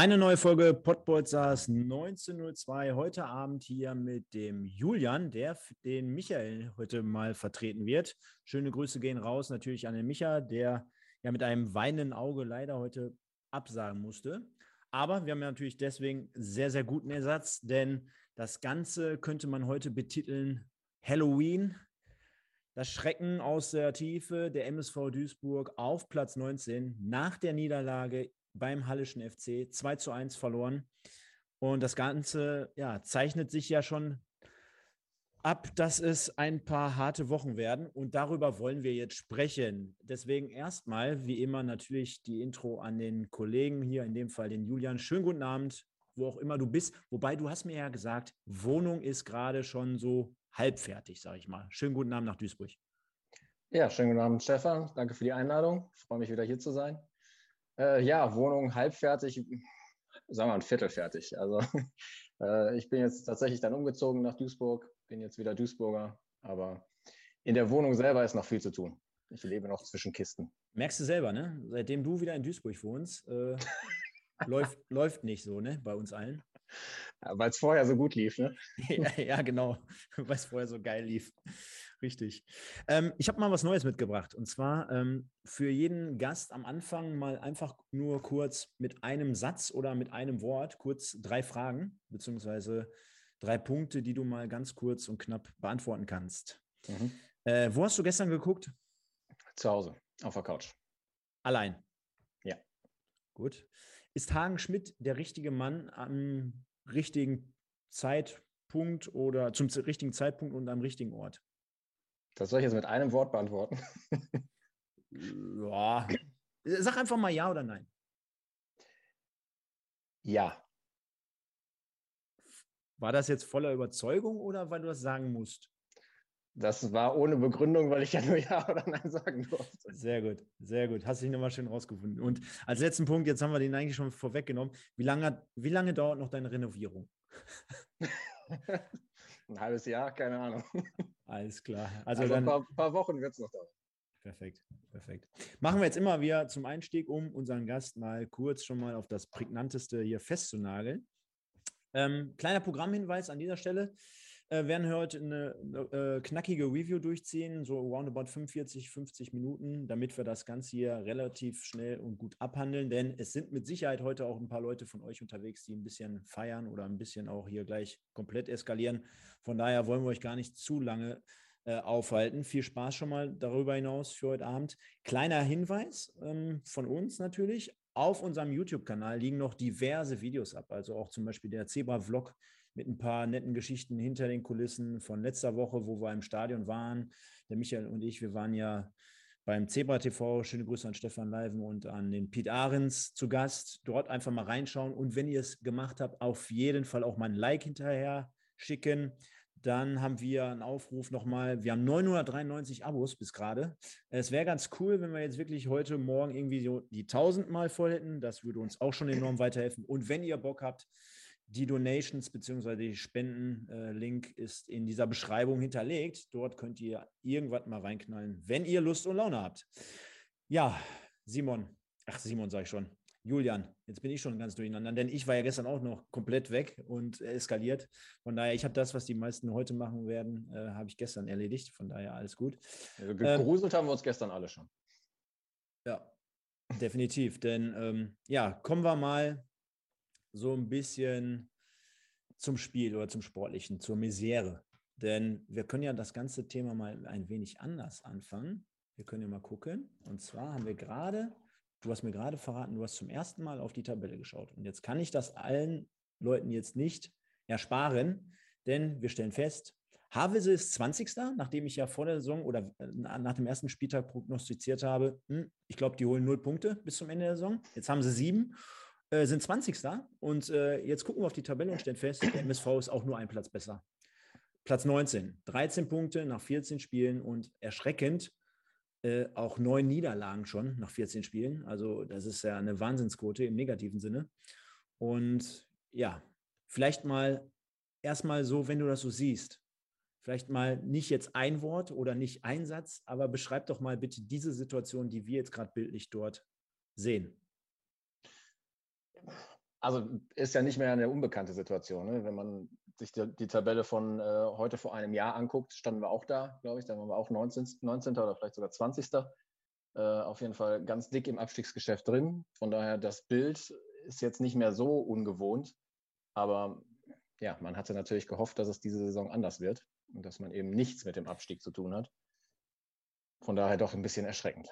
Eine neue Folge Podbolzers 1902. Heute Abend hier mit dem Julian, der den Michael heute mal vertreten wird. Schöne Grüße gehen raus natürlich an den Micha, der ja mit einem weinenden Auge leider heute absagen musste. Aber wir haben ja natürlich deswegen sehr, sehr guten Ersatz, denn das Ganze könnte man heute betiteln Halloween. Das Schrecken aus der Tiefe der MSV Duisburg auf Platz 19 nach der Niederlage beim Hallischen FC 2 zu 1 verloren. Und das Ganze ja, zeichnet sich ja schon ab, dass es ein paar harte Wochen werden. Und darüber wollen wir jetzt sprechen. Deswegen erstmal, wie immer, natürlich die Intro an den Kollegen hier, in dem Fall den Julian. Schönen guten Abend, wo auch immer du bist. Wobei du hast mir ja gesagt, Wohnung ist gerade schon so halbfertig, sage ich mal. Schönen guten Abend nach Duisburg. Ja, schönen guten Abend, Stefan. Danke für die Einladung. Ich freue mich wieder hier zu sein. Äh, ja, Wohnung halbfertig, sagen wir ein Viertel fertig. Also äh, ich bin jetzt tatsächlich dann umgezogen nach Duisburg, bin jetzt wieder Duisburger, aber in der Wohnung selber ist noch viel zu tun. Ich lebe noch zwischen Kisten. Merkst du selber, ne? Seitdem du wieder in Duisburg wohnst, äh, läuft, läuft nicht so, ne? Bei uns allen. Ja, Weil es vorher so gut lief, ne? ja, ja, genau. Weil es vorher so geil lief. Richtig. Ähm, ich habe mal was Neues mitgebracht. Und zwar ähm, für jeden Gast am Anfang mal einfach nur kurz mit einem Satz oder mit einem Wort kurz drei Fragen, beziehungsweise drei Punkte, die du mal ganz kurz und knapp beantworten kannst. Mhm. Äh, wo hast du gestern geguckt? Zu Hause, auf der Couch. Allein? Ja. Gut. Ist Hagen Schmidt der richtige Mann am richtigen Zeitpunkt oder zum richtigen Zeitpunkt und am richtigen Ort? Das soll ich jetzt mit einem Wort beantworten. ja. Sag einfach mal ja oder nein. Ja. War das jetzt voller Überzeugung oder weil du das sagen musst? Das war ohne Begründung, weil ich ja nur Ja oder Nein sagen durfte. Sehr gut, sehr gut. Hast dich nochmal schön rausgefunden. Und als letzten Punkt, jetzt haben wir den eigentlich schon vorweggenommen. Wie lange, wie lange dauert noch deine Renovierung? Ein halbes Jahr, keine Ahnung. Alles klar. Also, also dann, ein paar, paar Wochen wird es noch dauern. Perfekt, perfekt. Machen wir jetzt immer wieder zum Einstieg, um unseren Gast mal kurz schon mal auf das Prägnanteste hier festzunageln. Ähm, kleiner Programmhinweis an dieser Stelle. Äh, werden heute eine, eine äh, knackige Review durchziehen, so roundabout 45, 50 Minuten, damit wir das Ganze hier relativ schnell und gut abhandeln. Denn es sind mit Sicherheit heute auch ein paar Leute von euch unterwegs, die ein bisschen feiern oder ein bisschen auch hier gleich komplett eskalieren. Von daher wollen wir euch gar nicht zu lange äh, aufhalten. Viel Spaß schon mal darüber hinaus für heute Abend. Kleiner Hinweis ähm, von uns natürlich. Auf unserem YouTube-Kanal liegen noch diverse Videos ab, also auch zum Beispiel der Zebra-Vlog mit ein paar netten Geschichten hinter den Kulissen von letzter Woche, wo wir im Stadion waren. Der Michael und ich, wir waren ja beim Zebra TV. Schöne Grüße an Stefan Leiven und an den Piet Ahrens zu Gast. Dort einfach mal reinschauen und wenn ihr es gemacht habt, auf jeden Fall auch mal ein Like hinterher schicken. Dann haben wir einen Aufruf nochmal. Wir haben 993 Abos bis gerade. Es wäre ganz cool, wenn wir jetzt wirklich heute Morgen irgendwie so die 1000 mal voll hätten. Das würde uns auch schon enorm weiterhelfen. Und wenn ihr Bock habt, die Donations bzw. die Spenden-Link äh, ist in dieser Beschreibung hinterlegt. Dort könnt ihr irgendwas mal reinknallen, wenn ihr Lust und Laune habt. Ja, Simon, ach Simon sage ich schon, Julian, jetzt bin ich schon ganz durcheinander, denn ich war ja gestern auch noch komplett weg und eskaliert. Von daher, ich habe das, was die meisten heute machen werden, äh, habe ich gestern erledigt. Von daher alles gut. Also gegruselt ähm, haben wir uns gestern alle schon. Ja, definitiv. Denn ähm, ja, kommen wir mal so ein bisschen zum Spiel oder zum Sportlichen, zur Misere. Denn wir können ja das ganze Thema mal ein wenig anders anfangen. Wir können ja mal gucken. Und zwar haben wir gerade, du hast mir gerade verraten, du hast zum ersten Mal auf die Tabelle geschaut. Und jetzt kann ich das allen Leuten jetzt nicht ersparen, denn wir stellen fest, Havelse ist 20. Nachdem ich ja vor der Saison oder äh, nach dem ersten Spieltag prognostiziert habe, hm, ich glaube, die holen null Punkte bis zum Ende der Saison. Jetzt haben sie sieben äh, sind 20. Und äh, jetzt gucken wir auf die Tabelle und stellen fest, der MSV ist auch nur ein Platz besser. Platz 19, 13 Punkte nach 14 Spielen und erschreckend äh, auch neun Niederlagen schon nach 14 Spielen. Also das ist ja eine Wahnsinnsquote im negativen Sinne. Und ja, vielleicht mal erstmal so, wenn du das so siehst, vielleicht mal nicht jetzt ein Wort oder nicht ein Satz, aber beschreib doch mal bitte diese Situation, die wir jetzt gerade bildlich dort sehen. Also ist ja nicht mehr eine unbekannte Situation. Ne? Wenn man sich die, die Tabelle von äh, heute vor einem Jahr anguckt, standen wir auch da, glaube ich. Da waren wir auch 19, 19. oder vielleicht sogar 20. Äh, auf jeden Fall ganz dick im Abstiegsgeschäft drin. Von daher, das Bild ist jetzt nicht mehr so ungewohnt. Aber ja, man hatte natürlich gehofft, dass es diese Saison anders wird und dass man eben nichts mit dem Abstieg zu tun hat. Von daher doch ein bisschen erschreckend.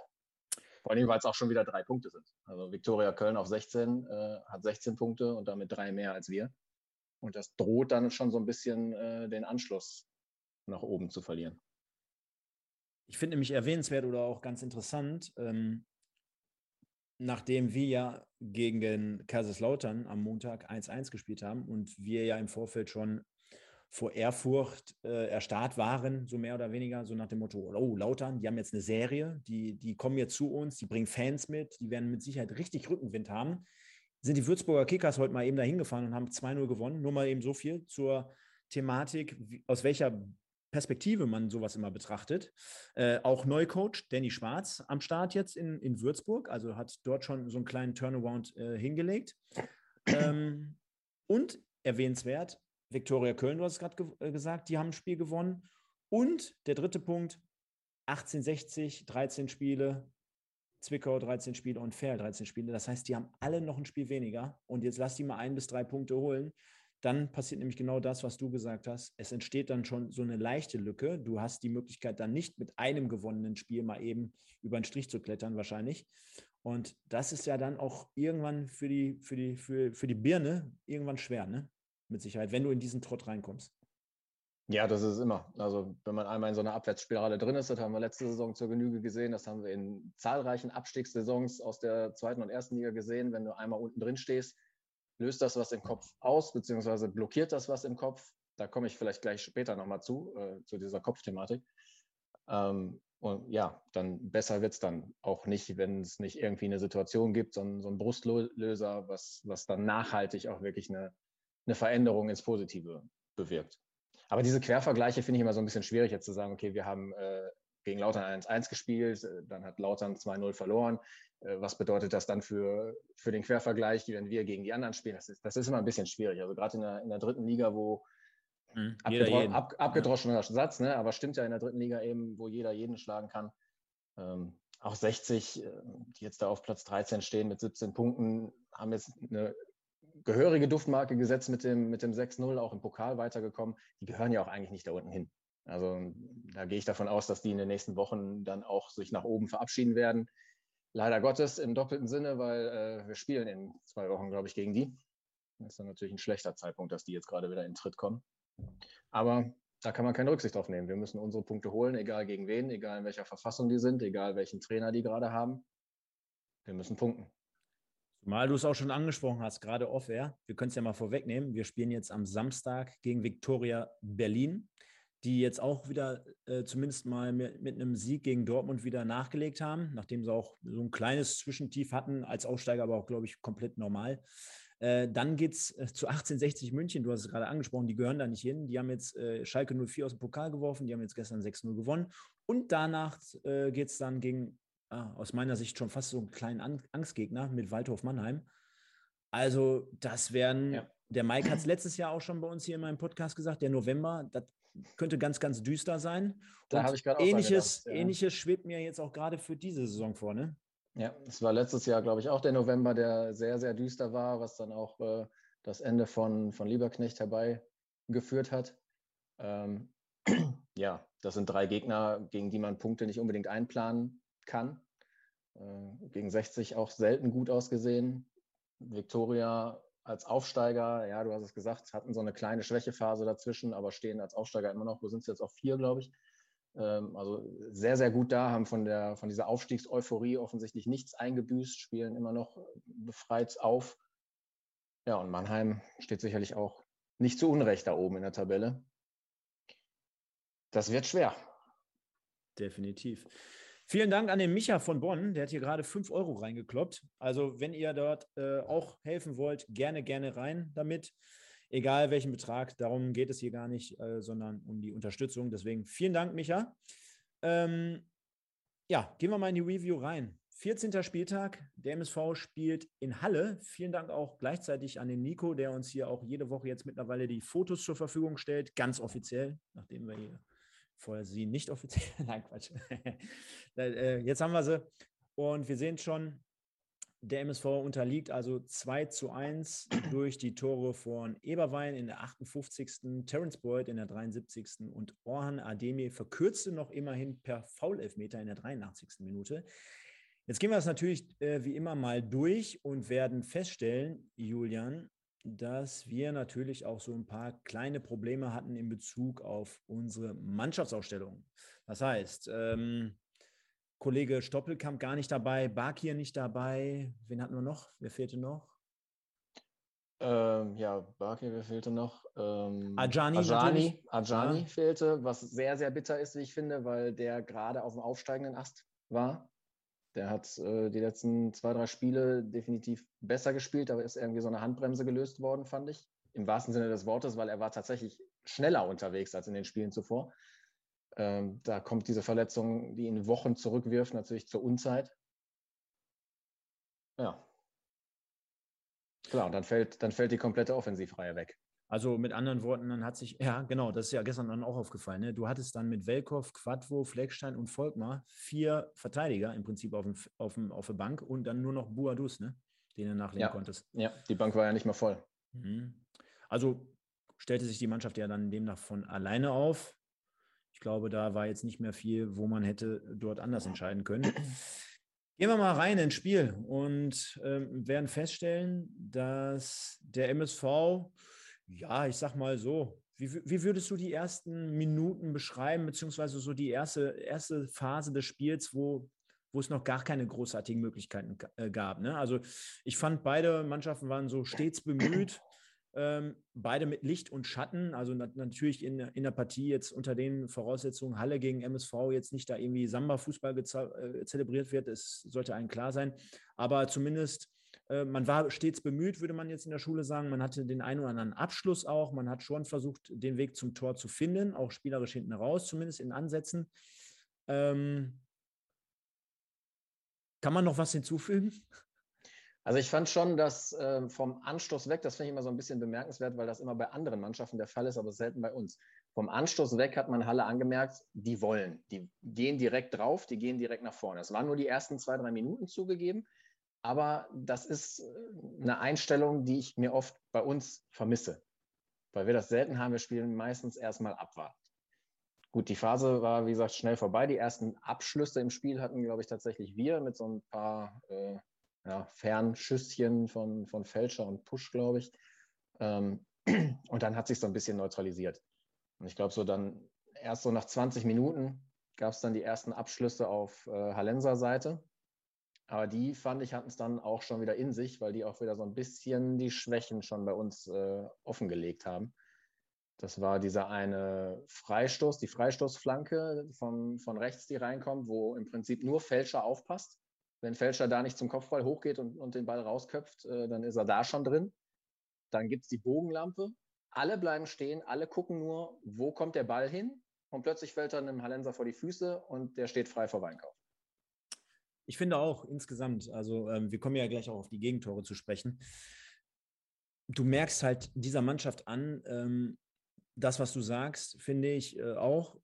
Vor allem, weil es auch schon wieder drei Punkte sind. Also Viktoria Köln auf 16 äh, hat 16 Punkte und damit drei mehr als wir. Und das droht dann schon so ein bisschen äh, den Anschluss nach oben zu verlieren. Ich finde nämlich erwähnenswert oder auch ganz interessant, ähm, nachdem wir ja gegen Kaiserslautern am Montag 1-1 gespielt haben und wir ja im Vorfeld schon vor Ehrfurcht äh, erstarrt waren, so mehr oder weniger, so nach dem Motto, oh, Lautern, die haben jetzt eine Serie, die, die kommen jetzt zu uns, die bringen Fans mit, die werden mit Sicherheit richtig Rückenwind haben. Sind die Würzburger Kickers heute mal eben dahin gefahren und haben 2-0 gewonnen. Nur mal eben so viel zur Thematik, wie, aus welcher Perspektive man sowas immer betrachtet. Äh, auch Neucoach Danny Schwarz am Start jetzt in, in Würzburg, also hat dort schon so einen kleinen Turnaround äh, hingelegt. Ähm, und erwähnenswert, Viktoria Köln, du hast es gerade ge äh, gesagt, die haben ein Spiel gewonnen. Und der dritte Punkt, 1860, 13 Spiele, Zwickau 13 Spiele und Fair 13 Spiele. Das heißt, die haben alle noch ein Spiel weniger. Und jetzt lass die mal ein bis drei Punkte holen. Dann passiert nämlich genau das, was du gesagt hast. Es entsteht dann schon so eine leichte Lücke. Du hast die Möglichkeit, dann nicht mit einem gewonnenen Spiel mal eben über den Strich zu klettern, wahrscheinlich. Und das ist ja dann auch irgendwann für die, für die, für, für die Birne irgendwann schwer, ne? Mit Sicherheit, wenn du in diesen Trott reinkommst. Ja, das ist immer. Also wenn man einmal in so einer Abwärtsspirale drin ist, das haben wir letzte Saison zur Genüge gesehen, das haben wir in zahlreichen Abstiegssaisons aus der zweiten und ersten Liga gesehen. Wenn du einmal unten drin stehst, löst das was im Kopf aus, beziehungsweise blockiert das was im Kopf. Da komme ich vielleicht gleich später nochmal zu, äh, zu dieser Kopfthematik. Ähm, und ja, dann besser wird es dann auch nicht, wenn es nicht irgendwie eine Situation gibt, so ein, so ein Brustlöser, was, was dann nachhaltig auch wirklich eine, eine Veränderung ins Positive bewirkt. Aber diese Quervergleiche finde ich immer so ein bisschen schwierig, jetzt zu sagen, okay, wir haben äh, gegen Lautern 1-1 gespielt, äh, dann hat Lautern 2-0 verloren. Äh, was bedeutet das dann für, für den Quervergleich, wenn wir gegen die anderen spielen? Das ist, das ist immer ein bisschen schwierig. Also gerade in der, in der dritten Liga, wo mhm, abgedro ab, abgedroschener ja. Satz, ne? aber stimmt ja in der dritten Liga eben, wo jeder jeden schlagen kann. Ähm, auch 60, äh, die jetzt da auf Platz 13 stehen mit 17 Punkten, haben jetzt eine gehörige Duftmarke gesetzt mit dem, mit dem 6-0, auch im Pokal weitergekommen. Die gehören ja auch eigentlich nicht da unten hin. Also da gehe ich davon aus, dass die in den nächsten Wochen dann auch sich nach oben verabschieden werden. Leider Gottes im doppelten Sinne, weil äh, wir spielen in zwei Wochen, glaube ich, gegen die. Das ist dann natürlich ein schlechter Zeitpunkt, dass die jetzt gerade wieder in Tritt kommen. Aber da kann man keine Rücksicht drauf nehmen. Wir müssen unsere Punkte holen, egal gegen wen, egal in welcher Verfassung die sind, egal welchen Trainer die gerade haben. Wir müssen punkten. Zumal du es auch schon angesprochen hast, gerade off-air. Wir können es ja mal vorwegnehmen. Wir spielen jetzt am Samstag gegen Viktoria Berlin, die jetzt auch wieder äh, zumindest mal mit, mit, einem Sieg gegen Dortmund wieder nachgelegt haben, nachdem sie auch so ein kleines Zwischentief hatten, als Aussteiger aber auch, glaube ich, komplett normal. Äh, dann geht es äh, zu 1860 München, du hast es gerade angesprochen, die gehören da nicht hin. Die haben jetzt äh, Schalke 04 aus dem Pokal geworfen, die haben jetzt gestern 6-0 gewonnen. Und danach äh, geht es dann gegen ah, aus meiner Sicht schon fast so einen kleinen Angstgegner mit Waldhof Mannheim. Also, das werden, ja. der Mike hat es letztes Jahr auch schon bei uns hier in meinem Podcast gesagt, der November, das könnte ganz, ganz düster sein. Da habe ich gerade ähnliches, gedacht, ja. ähnliches schwebt mir jetzt auch gerade für diese Saison vor, ne? Ja, es war letztes Jahr, glaube ich, auch der November, der sehr, sehr düster war, was dann auch äh, das Ende von, von Lieberknecht herbeigeführt hat. Ähm, ja, das sind drei Gegner, gegen die man Punkte nicht unbedingt einplanen kann. Äh, gegen 60 auch selten gut ausgesehen. Viktoria als Aufsteiger, ja, du hast es gesagt, hatten so eine kleine Schwächephase dazwischen, aber stehen als Aufsteiger immer noch, wo sind sie jetzt auf vier, glaube ich. Ähm, also sehr, sehr gut da, haben von, der, von dieser Aufstiegseuphorie offensichtlich nichts eingebüßt, spielen immer noch befreit auf. Ja, und Mannheim steht sicherlich auch nicht zu Unrecht da oben in der Tabelle. Das wird schwer. Definitiv. Vielen Dank an den Micha von Bonn, der hat hier gerade 5 Euro reingekloppt. Also wenn ihr dort äh, auch helfen wollt, gerne, gerne rein damit. Egal welchen Betrag, darum geht es hier gar nicht, äh, sondern um die Unterstützung. Deswegen vielen Dank, Micha. Ähm, ja, gehen wir mal in die Review rein. 14. Spieltag, der MSV spielt in Halle. Vielen Dank auch gleichzeitig an den Nico, der uns hier auch jede Woche jetzt mittlerweile die Fotos zur Verfügung stellt, ganz offiziell, nachdem wir hier vorher sie nicht offiziell. Nein, Quatsch. Äh, jetzt haben wir sie. Und wir sehen schon, der MSV unterliegt also 2 zu 1 durch die Tore von Eberwein in der 58., Terence Boyd in der 73. und Orhan Ademi verkürzte noch immerhin per Foul-Elfmeter in der 83. Minute. Jetzt gehen wir das natürlich äh, wie immer mal durch und werden feststellen, Julian, dass wir natürlich auch so ein paar kleine Probleme hatten in Bezug auf unsere Mannschaftsausstellung. Das heißt, ähm, Kollege Stoppelkamp gar nicht dabei, Bakir nicht dabei. Wen hatten wir noch? Wer fehlte noch? Ähm, ja, Bakir, wer fehlte noch? Ähm, Ajani, Ajani, Ajani ja. fehlte, was sehr, sehr bitter ist, wie ich finde, weil der gerade auf dem aufsteigenden Ast war. Der hat äh, die letzten zwei, drei Spiele definitiv besser gespielt, aber ist irgendwie so eine Handbremse gelöst worden, fand ich. Im wahrsten Sinne des Wortes, weil er war tatsächlich schneller unterwegs als in den Spielen zuvor. Ähm, da kommt diese Verletzung, die ihn Wochen zurückwirft, natürlich zur Unzeit. Ja. Klar, und dann fällt, dann fällt die komplette Offensivreihe weg. Also mit anderen Worten, dann hat sich, ja genau, das ist ja gestern dann auch aufgefallen. Ne? Du hattest dann mit Welkow, Quadvo, Fleckstein und Volkmar vier Verteidiger im Prinzip auf, dem, auf, dem, auf der Bank und dann nur noch Buadus, ne? den du nachlegen ja. konntest. Ja, die Bank war ja nicht mehr voll. Mhm. Also stellte sich die Mannschaft ja dann demnach von alleine auf. Ich glaube, da war jetzt nicht mehr viel, wo man hätte dort anders entscheiden können. Gehen wir mal rein ins Spiel und ähm, werden feststellen, dass der MSV ja, ich sag mal so. Wie, wie, würdest du die ersten Minuten beschreiben, beziehungsweise so die erste, erste Phase des Spiels, wo, wo es noch gar keine großartigen Möglichkeiten äh, gab? Ne? Also ich fand, beide Mannschaften waren so stets bemüht, ähm, beide mit Licht und Schatten. Also nat natürlich in, in der Partie jetzt unter den Voraussetzungen Halle gegen MSV jetzt nicht da irgendwie Samba-Fußball äh, zelebriert wird, es sollte allen klar sein. Aber zumindest man war stets bemüht, würde man jetzt in der Schule sagen. Man hatte den einen oder anderen Abschluss auch. Man hat schon versucht, den Weg zum Tor zu finden, auch spielerisch hinten raus, zumindest in Ansätzen. Ähm, kann man noch was hinzufügen? Also ich fand schon, dass äh, vom Anstoß weg, das finde ich immer so ein bisschen bemerkenswert, weil das immer bei anderen Mannschaften der Fall ist, aber selten bei uns. Vom Anstoß weg hat man Halle angemerkt, die wollen, die gehen direkt drauf, die gehen direkt nach vorne. Es waren nur die ersten zwei, drei Minuten zugegeben, aber das ist äh, eine Einstellung, die ich mir oft bei uns vermisse. Weil wir das selten haben, wir spielen meistens erstmal abwarten. Gut, die Phase war, wie gesagt, schnell vorbei. Die ersten Abschlüsse im Spiel hatten, glaube ich, tatsächlich wir mit so ein paar äh, ja, Fernschüsschen von, von Fälscher und Push, glaube ich. Ähm, und dann hat sich so ein bisschen neutralisiert. Und ich glaube, so dann erst so nach 20 Minuten gab es dann die ersten Abschlüsse auf äh, Hallenser Seite. Aber die, fand ich, hatten es dann auch schon wieder in sich, weil die auch wieder so ein bisschen die Schwächen schon bei uns äh, offengelegt haben. Das war dieser eine Freistoß, die Freistoßflanke von, von rechts, die reinkommt, wo im Prinzip nur Fälscher aufpasst. Wenn Fälscher da nicht zum Kopfball hochgeht und, und den Ball rausköpft, äh, dann ist er da schon drin. Dann gibt es die Bogenlampe. Alle bleiben stehen, alle gucken nur, wo kommt der Ball hin? Und plötzlich fällt er einem Hallenser vor die Füße und der steht frei vor Weinkauf. Ich finde auch insgesamt, also ähm, wir kommen ja gleich auch auf die Gegentore zu sprechen. Du merkst halt dieser Mannschaft an, ähm, das, was du sagst, finde ich äh, auch.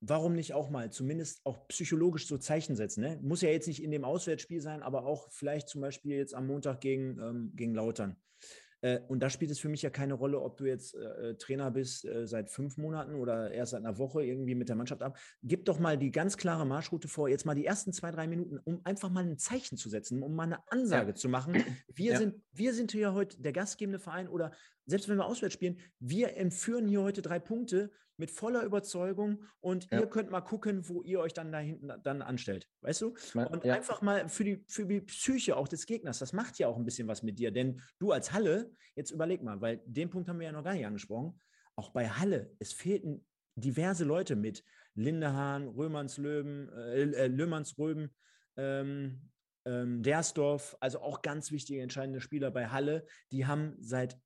Warum nicht auch mal zumindest auch psychologisch so Zeichen setzen? Ne? Muss ja jetzt nicht in dem Auswärtsspiel sein, aber auch vielleicht zum Beispiel jetzt am Montag gegen, ähm, gegen Lautern. Äh, und da spielt es für mich ja keine Rolle, ob du jetzt äh, äh, Trainer bist äh, seit fünf Monaten oder erst seit einer Woche irgendwie mit der Mannschaft ab. Gib doch mal die ganz klare Marschroute vor, jetzt mal die ersten zwei, drei Minuten, um einfach mal ein Zeichen zu setzen, um mal eine Ansage ja. zu machen. Wir, ja. sind, wir sind hier heute der gastgebende Verein oder selbst wenn wir auswärts spielen, wir entführen hier heute drei Punkte mit voller Überzeugung und ja. ihr könnt mal gucken, wo ihr euch dann da hinten dann anstellt. Weißt du? Und ja. einfach mal für die, für die Psyche auch des Gegners, das macht ja auch ein bisschen was mit dir. Denn du als Halle, jetzt überleg mal, weil den Punkt haben wir ja noch gar nicht angesprochen, auch bei Halle, es fehlten diverse Leute mit. Lindehahn, Römernslöwen, äh, äh, Löhmannsröben, ähm, ähm, Dersdorf, also auch ganz wichtige, entscheidende Spieler bei Halle, die haben seit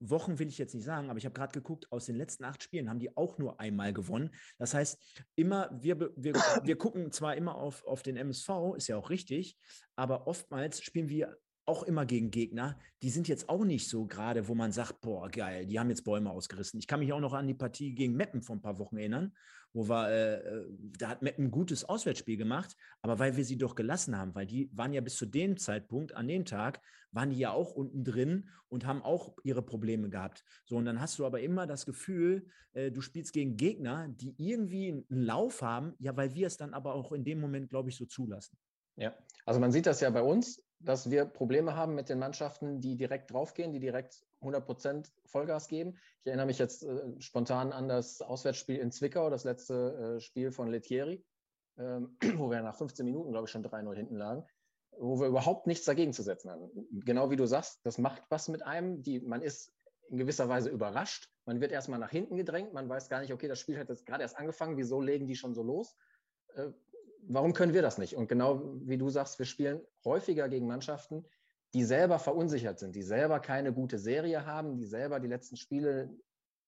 Wochen will ich jetzt nicht sagen, aber ich habe gerade geguckt, aus den letzten acht Spielen haben die auch nur einmal gewonnen. Das heißt, immer, wir, wir, wir gucken zwar immer auf, auf den MSV, ist ja auch richtig, aber oftmals spielen wir auch immer gegen Gegner, die sind jetzt auch nicht so gerade, wo man sagt, boah, geil, die haben jetzt Bäume ausgerissen. Ich kann mich auch noch an die Partie gegen Meppen vor ein paar Wochen erinnern, wo wir, äh, äh, da hat Meppen ein gutes Auswärtsspiel gemacht, aber weil wir sie doch gelassen haben, weil die waren ja bis zu dem Zeitpunkt, an dem Tag, waren die ja auch unten drin und haben auch ihre Probleme gehabt. So, und dann hast du aber immer das Gefühl, äh, du spielst gegen Gegner, die irgendwie einen Lauf haben, ja, weil wir es dann aber auch in dem Moment, glaube ich, so zulassen. Ja, also man sieht das ja bei uns dass wir Probleme haben mit den Mannschaften, die direkt draufgehen, die direkt 100 Prozent Vollgas geben. Ich erinnere mich jetzt äh, spontan an das Auswärtsspiel in Zwickau, das letzte äh, Spiel von Lettieri, ähm, wo wir nach 15 Minuten, glaube ich, schon 3-0 hinten lagen, wo wir überhaupt nichts dagegen zu setzen hatten. Genau wie du sagst, das macht was mit einem. Die, man ist in gewisser Weise überrascht. Man wird erstmal nach hinten gedrängt. Man weiß gar nicht, okay, das Spiel hat jetzt gerade erst angefangen. Wieso legen die schon so los? Warum können wir das nicht? Und genau wie du sagst, wir spielen häufiger gegen Mannschaften, die selber verunsichert sind, die selber keine gute Serie haben, die selber die letzten Spiele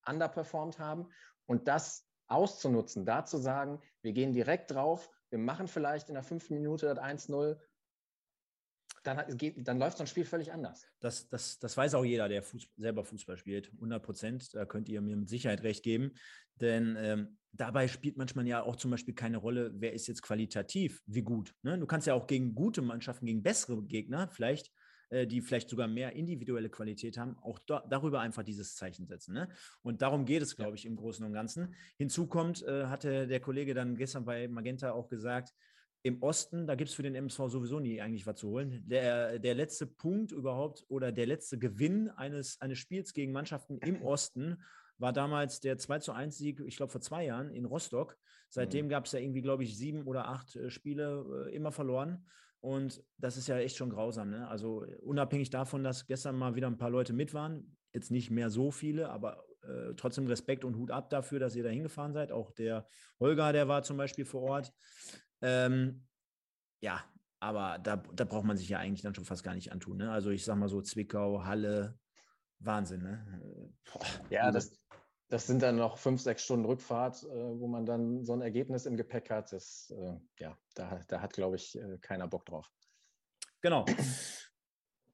underperformed haben. Und das auszunutzen, da zu sagen, wir gehen direkt drauf, wir machen vielleicht in der fünften Minute das 1-0, dann, dann, läuft so ein Spiel völlig anders. Das, das, das weiß auch jeder, der Fuß, selber Fußball spielt. 100 Prozent, da könnt ihr mir mit Sicherheit recht geben. Denn ähm, dabei spielt manchmal ja auch zum Beispiel keine Rolle, wer ist jetzt qualitativ, wie gut. Ne? Du kannst ja auch gegen gute Mannschaften, gegen bessere Gegner vielleicht, äh, die vielleicht sogar mehr individuelle Qualität haben, auch da, darüber einfach dieses Zeichen setzen. Ne? Und darum geht es, glaube ich, im Großen und Ganzen. Hinzu kommt, äh, hatte der Kollege dann gestern bei Magenta auch gesagt, im Osten, da gibt es für den MSV sowieso nie eigentlich was zu holen. Der, der letzte Punkt überhaupt oder der letzte Gewinn eines, eines Spiels gegen Mannschaften im Osten war damals der 2 zu 1 Sieg, ich glaube vor zwei Jahren in Rostock. Seitdem mhm. gab es ja irgendwie, glaube ich, sieben oder acht äh, Spiele äh, immer verloren. Und das ist ja echt schon grausam. Ne? Also unabhängig davon, dass gestern mal wieder ein paar Leute mit waren, jetzt nicht mehr so viele, aber äh, trotzdem Respekt und Hut ab dafür, dass ihr da hingefahren seid. Auch der Holger, der war zum Beispiel vor Ort. Ähm, ja, aber da, da braucht man sich ja eigentlich dann schon fast gar nicht antun. Ne? Also ich sag mal so Zwickau, Halle, Wahnsinn. Ne? Boah, ja, das, das sind dann noch fünf, sechs Stunden Rückfahrt, äh, wo man dann so ein Ergebnis im Gepäck hat. Das, äh, ja, da, da hat, glaube ich, äh, keiner Bock drauf. Genau.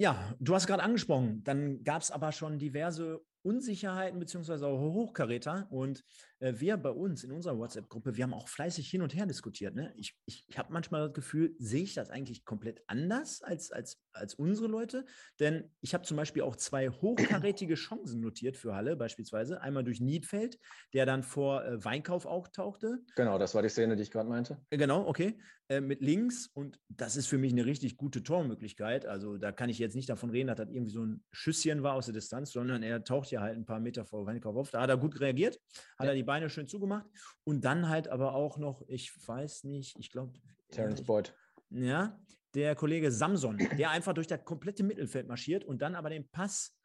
Ja, du hast gerade angesprochen, dann gab es aber schon diverse Unsicherheiten beziehungsweise auch Hochkaräter. Und wir bei uns in unserer WhatsApp-Gruppe, wir haben auch fleißig hin und her diskutiert. Ne? Ich, ich, ich habe manchmal das Gefühl, sehe ich das eigentlich komplett anders als, als, als unsere Leute? Denn ich habe zum Beispiel auch zwei hochkarätige Chancen notiert für Halle, beispielsweise. Einmal durch Niedfeld, der dann vor äh, Weinkauf auch tauchte. Genau, das war die Szene, die ich gerade meinte. Äh, genau, okay. Äh, mit links. Und das ist für mich eine richtig gute Tormöglichkeit. Also da kann ich jetzt nicht davon reden, dass das irgendwie so ein Schüsschen war aus der Distanz, sondern er taucht ja halt ein paar Meter vor Weinkauf auf. Da hat er gut reagiert, hat ja. er die Beine schön zugemacht. Und dann halt aber auch noch, ich weiß nicht, ich glaube. Terence Boyd. Ja, der Kollege Samson, der einfach durch das komplette Mittelfeld marschiert und dann aber den Pass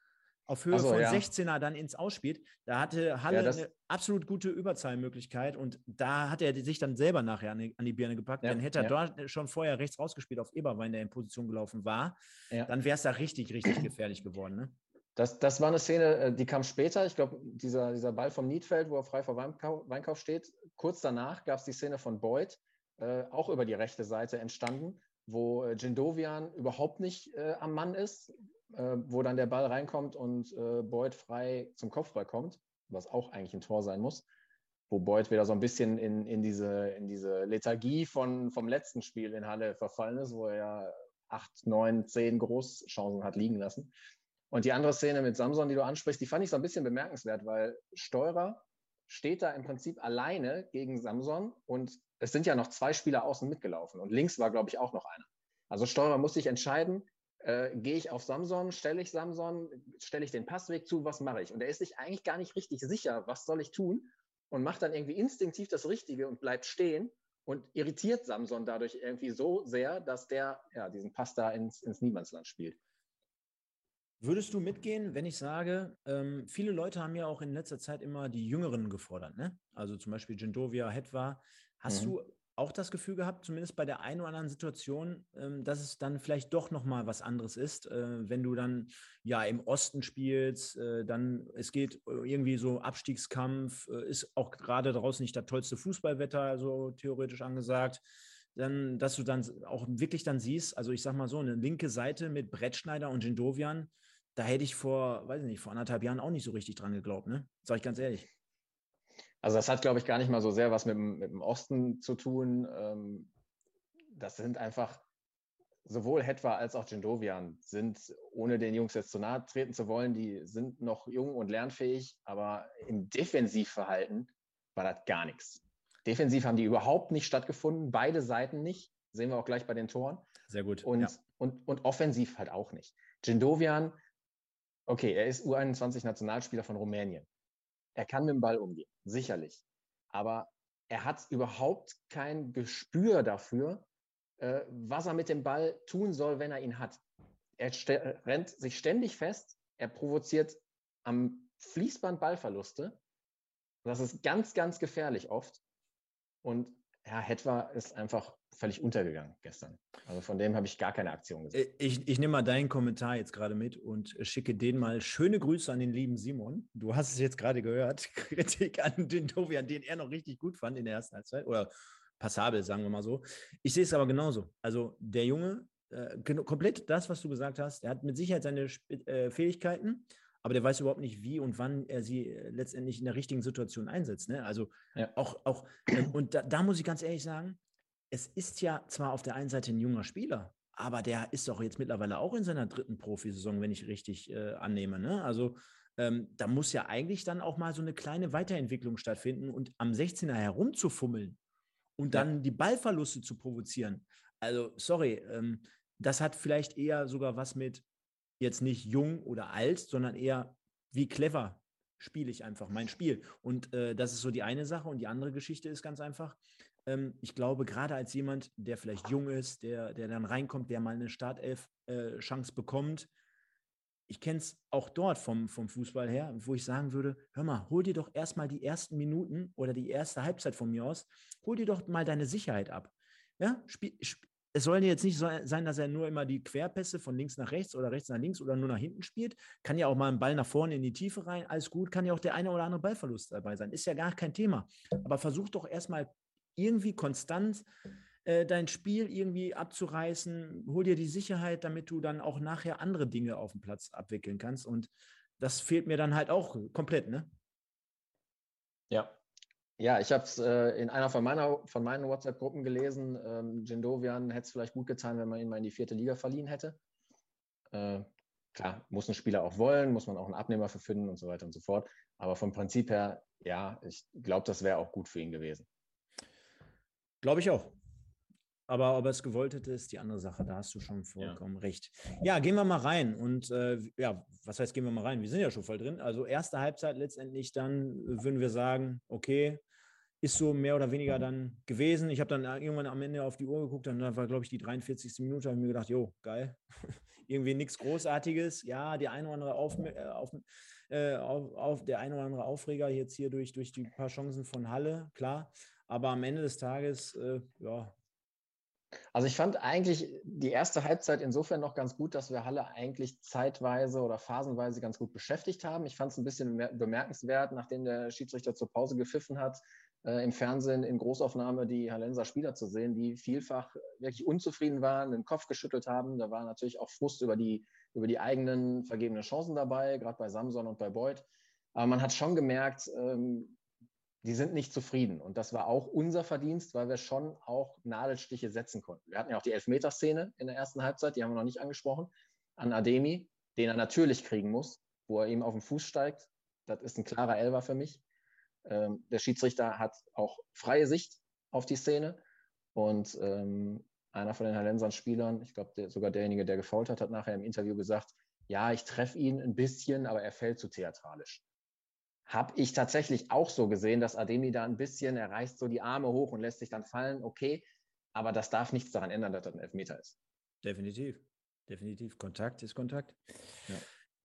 auf Höhe so, von ja. 16er dann ins Ausspielt. Da hatte Halle ja, eine absolut gute Überzahlmöglichkeit und da hat er sich dann selber nachher an die, an die Birne gepackt. Ja, dann hätte er dort schon vorher rechts rausgespielt auf Eberwein, der in Position gelaufen war. Dann wäre es da richtig, richtig gefährlich geworden. Ne? Das, das war eine Szene, äh, die kam später. Ich glaube, dieser, dieser Ball vom Niedfeld, wo er frei vor Weinkauf, Weinkauf steht. Kurz danach gab es die Szene von Boyd, äh, auch über die rechte Seite entstanden, wo äh, Jindovian überhaupt nicht äh, am Mann ist, äh, wo dann der Ball reinkommt und äh, Boyd frei zum Kopfball kommt, was auch eigentlich ein Tor sein muss. Wo Boyd wieder so ein bisschen in, in, diese, in diese Lethargie von, vom letzten Spiel in Halle verfallen ist, wo er ja acht, neun, zehn Großchancen hat liegen lassen. Und die andere Szene mit Samson, die du ansprichst, die fand ich so ein bisschen bemerkenswert, weil Steurer steht da im Prinzip alleine gegen Samson und es sind ja noch zwei Spieler außen mitgelaufen und links war, glaube ich, auch noch einer. Also Steurer muss sich entscheiden, äh, gehe ich auf Samson, stelle ich Samson, stelle ich den Passweg zu, was mache ich? Und er ist sich eigentlich gar nicht richtig sicher, was soll ich tun und macht dann irgendwie instinktiv das Richtige und bleibt stehen und irritiert Samson dadurch irgendwie so sehr, dass der ja diesen Pass da ins, ins Niemandsland spielt. Würdest du mitgehen, wenn ich sage, ähm, viele Leute haben ja auch in letzter Zeit immer die Jüngeren gefordert, ne? Also zum Beispiel Jendovia, Hetwa. Hast mhm. du auch das Gefühl gehabt, zumindest bei der einen oder anderen Situation, ähm, dass es dann vielleicht doch nochmal was anderes ist, äh, wenn du dann ja im Osten spielst, äh, dann es geht äh, irgendwie so Abstiegskampf, äh, ist auch gerade draußen nicht das tollste Fußballwetter, so theoretisch angesagt. Dann, dass du dann auch wirklich dann siehst, also ich sag mal so, eine linke Seite mit Brettschneider und Jindovian, da hätte ich vor, weiß ich nicht, vor anderthalb Jahren auch nicht so richtig dran geglaubt, ne? Sag ich ganz ehrlich. Also das hat, glaube ich, gar nicht mal so sehr was mit, mit dem Osten zu tun. Ähm, das sind einfach sowohl Hetwa als auch Jindovian sind, ohne den Jungs jetzt zu nahe treten zu wollen, die sind noch jung und lernfähig, aber im Defensivverhalten war das gar nichts. Defensiv haben die überhaupt nicht stattgefunden, beide Seiten nicht. Sehen wir auch gleich bei den Toren. Sehr gut. Und, ja. und, und offensiv halt auch nicht. Jindovian, okay, er ist U21-Nationalspieler von Rumänien. Er kann mit dem Ball umgehen, sicherlich. Aber er hat überhaupt kein Gespür dafür, äh, was er mit dem Ball tun soll, wenn er ihn hat. Er rennt sich ständig fest, er provoziert am Fließband Ballverluste. Das ist ganz, ganz gefährlich oft. Und ja, Hetwa ist einfach völlig untergegangen gestern. Also von dem habe ich gar keine Aktion gesehen. Äh, ich, ich nehme mal deinen Kommentar jetzt gerade mit und schicke den mal schöne Grüße an den lieben Simon. Du hast es jetzt gerade gehört. Kritik an den Tobian, den er noch richtig gut fand in der ersten Halbzeit. Oder passabel, sagen wir mal so. Ich sehe es aber genauso. Also der Junge, äh, komplett das, was du gesagt hast, er hat mit Sicherheit seine äh, Fähigkeiten, aber der weiß überhaupt nicht, wie und wann er sie äh, letztendlich in der richtigen Situation einsetzt. Ne? Also ja. auch, auch ähm, und da, da muss ich ganz ehrlich sagen, es ist ja zwar auf der einen Seite ein junger Spieler, aber der ist doch jetzt mittlerweile auch in seiner dritten Profisaison, wenn ich richtig äh, annehme. Ne? Also ähm, da muss ja eigentlich dann auch mal so eine kleine Weiterentwicklung stattfinden und am 16er herumzufummeln und dann ja. die Ballverluste zu provozieren. Also, sorry, ähm, das hat vielleicht eher sogar was mit jetzt nicht jung oder alt, sondern eher wie clever spiele ich einfach mein Spiel. Und äh, das ist so die eine Sache. Und die andere Geschichte ist ganz einfach, ähm, ich glaube, gerade als jemand, der vielleicht jung ist, der, der dann reinkommt, der mal eine Startelf-Chance äh, bekommt, ich kenne es auch dort vom, vom Fußball her, wo ich sagen würde, hör mal, hol dir doch erstmal die ersten Minuten oder die erste Halbzeit von mir aus, hol dir doch mal deine Sicherheit ab. Ja, spiel, es soll jetzt nicht so sein, dass er nur immer die Querpässe von links nach rechts oder rechts nach links oder nur nach hinten spielt. Kann ja auch mal ein Ball nach vorne in die Tiefe rein, alles gut. Kann ja auch der eine oder andere Ballverlust dabei sein. Ist ja gar kein Thema. Aber versuch doch erstmal irgendwie konstant äh, dein Spiel irgendwie abzureißen. Hol dir die Sicherheit, damit du dann auch nachher andere Dinge auf dem Platz abwickeln kannst. Und das fehlt mir dann halt auch komplett, ne? Ja. Ja, ich habe es äh, in einer von, meiner, von meinen WhatsApp-Gruppen gelesen. Ähm, Jindovian hätte es vielleicht gut getan, wenn man ihn mal in die vierte Liga verliehen hätte. Äh, klar, muss ein Spieler auch wollen, muss man auch einen Abnehmer für finden und so weiter und so fort. Aber vom Prinzip her, ja, ich glaube, das wäre auch gut für ihn gewesen. Glaube ich auch. Aber ob es gewollt hätte, ist die andere Sache. Da hast du schon vollkommen ja. recht. Ja, gehen wir mal rein. Und äh, ja, was heißt, gehen wir mal rein? Wir sind ja schon voll drin. Also erste Halbzeit letztendlich dann würden wir sagen, okay, ist so mehr oder weniger dann gewesen. Ich habe dann irgendwann am Ende auf die Uhr geguckt, dann war, glaube ich, die 43. Minute, habe ich mir gedacht, jo, geil. Irgendwie nichts Großartiges. Ja, die eine oder andere auf, äh, auf, äh, auf, auf, der eine oder andere Aufreger jetzt hier durch, durch die paar Chancen von Halle, klar. Aber am Ende des Tages, äh, ja. Also ich fand eigentlich die erste Halbzeit insofern noch ganz gut, dass wir Halle eigentlich zeitweise oder phasenweise ganz gut beschäftigt haben. Ich fand es ein bisschen bemerkenswert, nachdem der Schiedsrichter zur Pause gepfiffen hat, äh, im Fernsehen in Großaufnahme die Hallenser Spieler zu sehen, die vielfach wirklich unzufrieden waren, den Kopf geschüttelt haben. Da war natürlich auch Frust über die, über die eigenen vergebenen Chancen dabei, gerade bei Samson und bei Beuth. Aber man hat schon gemerkt, ähm, die sind nicht zufrieden. Und das war auch unser Verdienst, weil wir schon auch Nadelstiche setzen konnten. Wir hatten ja auch die Elfmeterszene in der ersten Halbzeit, die haben wir noch nicht angesprochen, an Ademi, den er natürlich kriegen muss, wo er eben auf den Fuß steigt. Das ist ein klarer Elfer für mich. Ähm, der Schiedsrichter hat auch freie Sicht auf die Szene. Und ähm, einer von den Hallensern Spielern, ich glaube sogar derjenige, der gefault hat, hat nachher im Interview gesagt, ja, ich treffe ihn ein bisschen, aber er fällt zu theatralisch habe ich tatsächlich auch so gesehen, dass Ademi da ein bisschen, er reißt so die Arme hoch und lässt sich dann fallen, okay, aber das darf nichts daran ändern, dass das ein Elfmeter ist. Definitiv, definitiv. Kontakt ist Kontakt. Ja.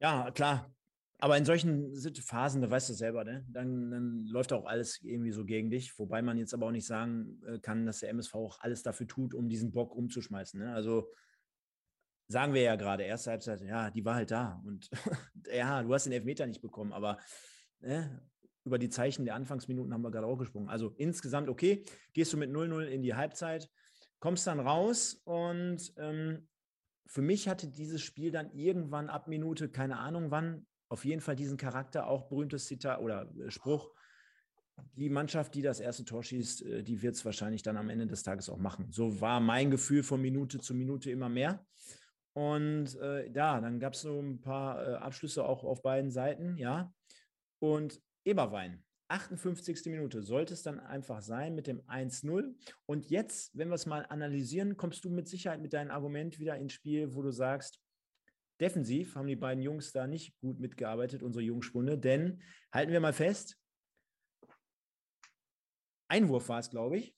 Ja, klar. Aber in solchen Phasen, da weißt du selber, ne? dann, dann, läuft auch alles irgendwie so gegen dich. Wobei man jetzt aber auch nicht sagen äh, kann, dass der MSV auch alles dafür tut, um diesen Bock umzuschmeißen. Ne? Also sagen wir ja gerade, erste Halbzeit, ja, die war halt da. Und ja, du hast den Elfmeter nicht bekommen, aber ne, über die Zeichen der Anfangsminuten haben wir gerade auch gesprungen. Also insgesamt okay, gehst du mit 0-0 in die Halbzeit, kommst dann raus und ähm, für mich hatte dieses Spiel dann irgendwann ab Minute, keine Ahnung wann, auf jeden Fall diesen Charakter, auch berühmtes Zitat oder äh, Spruch. Die Mannschaft, die das erste Tor schießt, äh, die wird es wahrscheinlich dann am Ende des Tages auch machen. So war mein Gefühl von Minute zu Minute immer mehr. Und äh, ja, dann gab es so ein paar äh, Abschlüsse auch auf beiden Seiten, ja. Und Eberwein, 58. Minute, sollte es dann einfach sein mit dem 1-0. Und jetzt, wenn wir es mal analysieren, kommst du mit Sicherheit mit deinem Argument wieder ins Spiel, wo du sagst, defensiv haben die beiden Jungs da nicht gut mitgearbeitet, unsere Jungspunde, denn halten wir mal fest, Einwurf war es, glaube ich.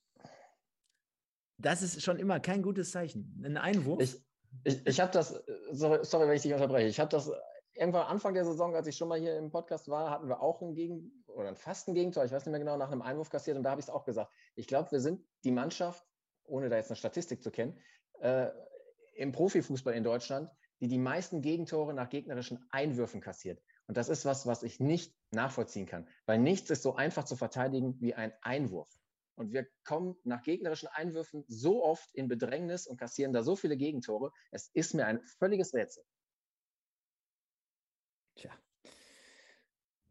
Das ist schon immer kein gutes Zeichen. Ein Einwurf. Ich, ich, ich habe das, sorry, sorry, wenn ich dich unterbreche, ich habe das irgendwann Anfang der Saison, als ich schon mal hier im Podcast war, hatten wir auch ein Gegen- oder ein fast Gegentor, ich weiß nicht mehr genau, nach einem Einwurf kassiert und da habe ich es auch gesagt. Ich glaube, wir sind die Mannschaft, ohne da jetzt eine Statistik zu kennen, äh, im Profifußball in Deutschland, die die meisten Gegentore nach gegnerischen Einwürfen kassiert. Und das ist was, was ich nicht nachvollziehen kann, weil nichts ist so einfach zu verteidigen wie ein Einwurf. Und wir kommen nach gegnerischen Einwürfen so oft in Bedrängnis und kassieren da so viele Gegentore. Es ist mir ein völliges Rätsel.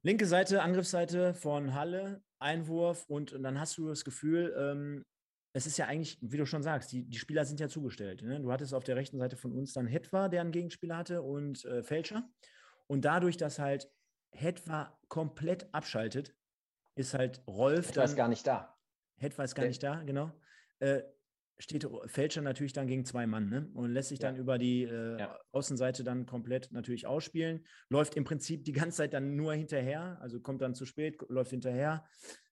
Linke Seite, Angriffsseite von Halle, Einwurf und, und dann hast du das Gefühl, ähm, es ist ja eigentlich, wie du schon sagst, die, die Spieler sind ja zugestellt. Ne? Du hattest auf der rechten Seite von uns dann Hetwa, der einen Gegenspieler hatte, und äh, Fälscher. Und dadurch, dass halt Hetwa komplett abschaltet, ist halt Rolf. Hetwa ist gar nicht da. Hetwa ist gar der, nicht da, genau. Äh, steht Fälscher natürlich dann gegen zwei Mann ne? und lässt sich ja. dann über die äh, ja. Außenseite dann komplett natürlich ausspielen. Läuft im Prinzip die ganze Zeit dann nur hinterher, also kommt dann zu spät, läuft hinterher,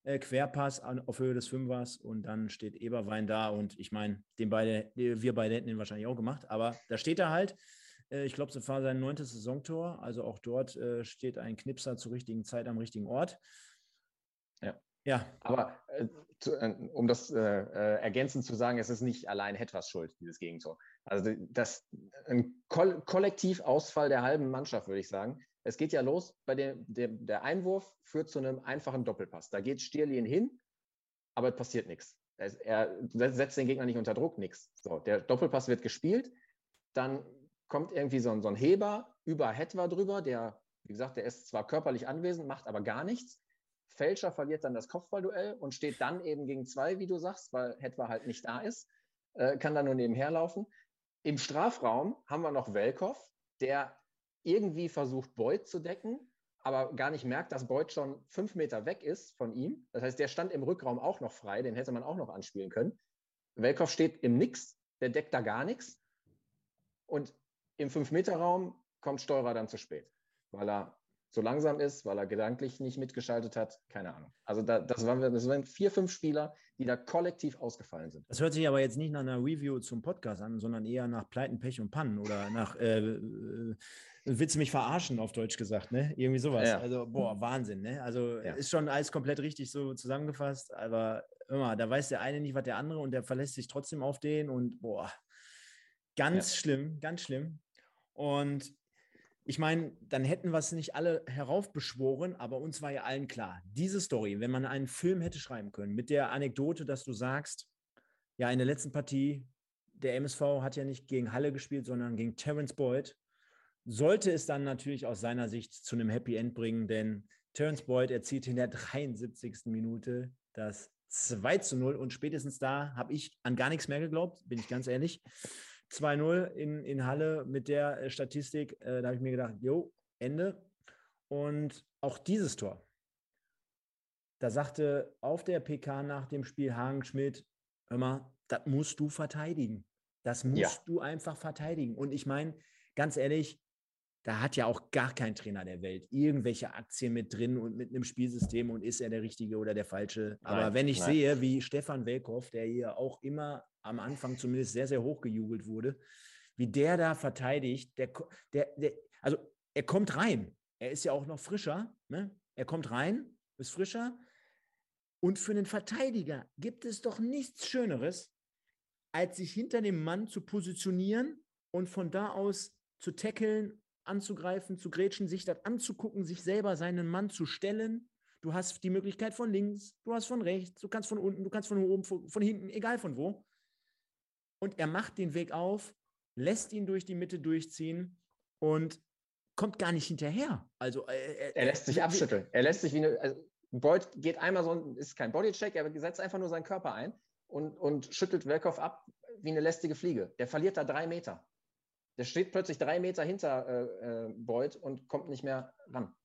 äh, Querpass an, auf Höhe des Fünfers und dann steht Eberwein da und ich meine, den beide, wir beide hätten den wahrscheinlich auch gemacht, aber da steht er halt. Äh, ich glaube, es war sein neuntes Saisontor, also auch dort äh, steht ein Knipser zur richtigen Zeit am richtigen Ort. Ja. Ja. Aber äh, um das äh, äh, ergänzend zu sagen, es ist nicht allein etwas schuld, dieses Gegentor. Also das ein Koll Kollektivausfall der halben Mannschaft, würde ich sagen. Es geht ja los bei dem, dem, der Einwurf führt zu einem einfachen Doppelpass. Da geht Stierlin hin, aber es passiert nichts. Er, setzt den Gegner nicht unter Druck, nichts. So, der Doppelpass wird gespielt, dann kommt irgendwie so ein, so ein Heber über Hetwa drüber, der, wie gesagt, der ist zwar körperlich anwesend, macht aber gar nichts. Fälscher verliert dann das Kopfballduell und steht dann eben gegen zwei, wie du sagst, weil Hetwa halt nicht da ist, äh, kann dann nur nebenher laufen. Im Strafraum haben wir noch Welkow, der irgendwie versucht, Beuth zu decken, aber gar nicht merkt, dass Beuth schon fünf Meter weg ist von ihm. Das heißt, der stand im Rückraum auch noch frei, den hätte man auch noch anspielen können. Welkow steht im Nix, der deckt da gar nichts. Und im Fünf-Meter-Raum kommt Steurer dann zu spät, weil er so langsam ist, weil er gedanklich nicht mitgeschaltet hat. Keine Ahnung. Also da, das, waren, das waren vier, fünf Spieler, die da kollektiv ausgefallen sind. Das hört sich aber jetzt nicht nach einer Review zum Podcast an, sondern eher nach Pleiten, Pech und Pannen oder nach äh, äh, willst du mich verarschen, auf Deutsch gesagt, ne? Irgendwie sowas. Ja. Also, boah, Wahnsinn, ne? Also ja. ist schon alles komplett richtig so zusammengefasst, aber immer, da weiß der eine nicht, was der andere und der verlässt sich trotzdem auf den und boah, ganz ja. schlimm, ganz schlimm. Und ich meine, dann hätten wir es nicht alle heraufbeschworen, aber uns war ja allen klar, diese Story, wenn man einen Film hätte schreiben können, mit der Anekdote, dass du sagst, ja, in der letzten Partie, der MSV hat ja nicht gegen Halle gespielt, sondern gegen Terence Boyd, sollte es dann natürlich aus seiner Sicht zu einem Happy End bringen, denn Terence Boyd erzielt in der 73. Minute das 2 zu 0 und spätestens da habe ich an gar nichts mehr geglaubt, bin ich ganz ehrlich. 2-0 in, in Halle mit der äh, Statistik, äh, da habe ich mir gedacht, jo, Ende. Und auch dieses Tor, da sagte auf der PK nach dem Spiel Hagen Schmidt, hör mal, das musst du verteidigen. Das musst ja. du einfach verteidigen. Und ich meine, ganz ehrlich, da hat ja auch gar kein Trainer der Welt irgendwelche Aktien mit drin und mit einem Spielsystem und ist er der Richtige oder der Falsche. Nein, Aber wenn ich nein. sehe, wie Stefan Welkow, der hier auch immer am Anfang zumindest sehr, sehr hoch gejubelt wurde, wie der da verteidigt, der, der, der, also er kommt rein. Er ist ja auch noch frischer. Ne? Er kommt rein, ist frischer. Und für einen Verteidiger gibt es doch nichts Schöneres, als sich hinter dem Mann zu positionieren und von da aus zu tackeln, anzugreifen, zu grätschen, sich das anzugucken, sich selber seinen Mann zu stellen. Du hast die Möglichkeit von links, du hast von rechts, du kannst von unten, du kannst von oben, von, von hinten, egal von wo. Und er macht den Weg auf, lässt ihn durch die Mitte durchziehen und kommt gar nicht hinterher. Also äh, äh er lässt sich abschütteln. Er lässt sich wie eine. Also Boyd geht einmal so, ist kein Bodycheck, er setzt einfach nur seinen Körper ein und, und schüttelt Welkow ab wie eine lästige Fliege. Der verliert da drei Meter. Der steht plötzlich drei Meter hinter äh, äh, Boyd und kommt nicht mehr ran.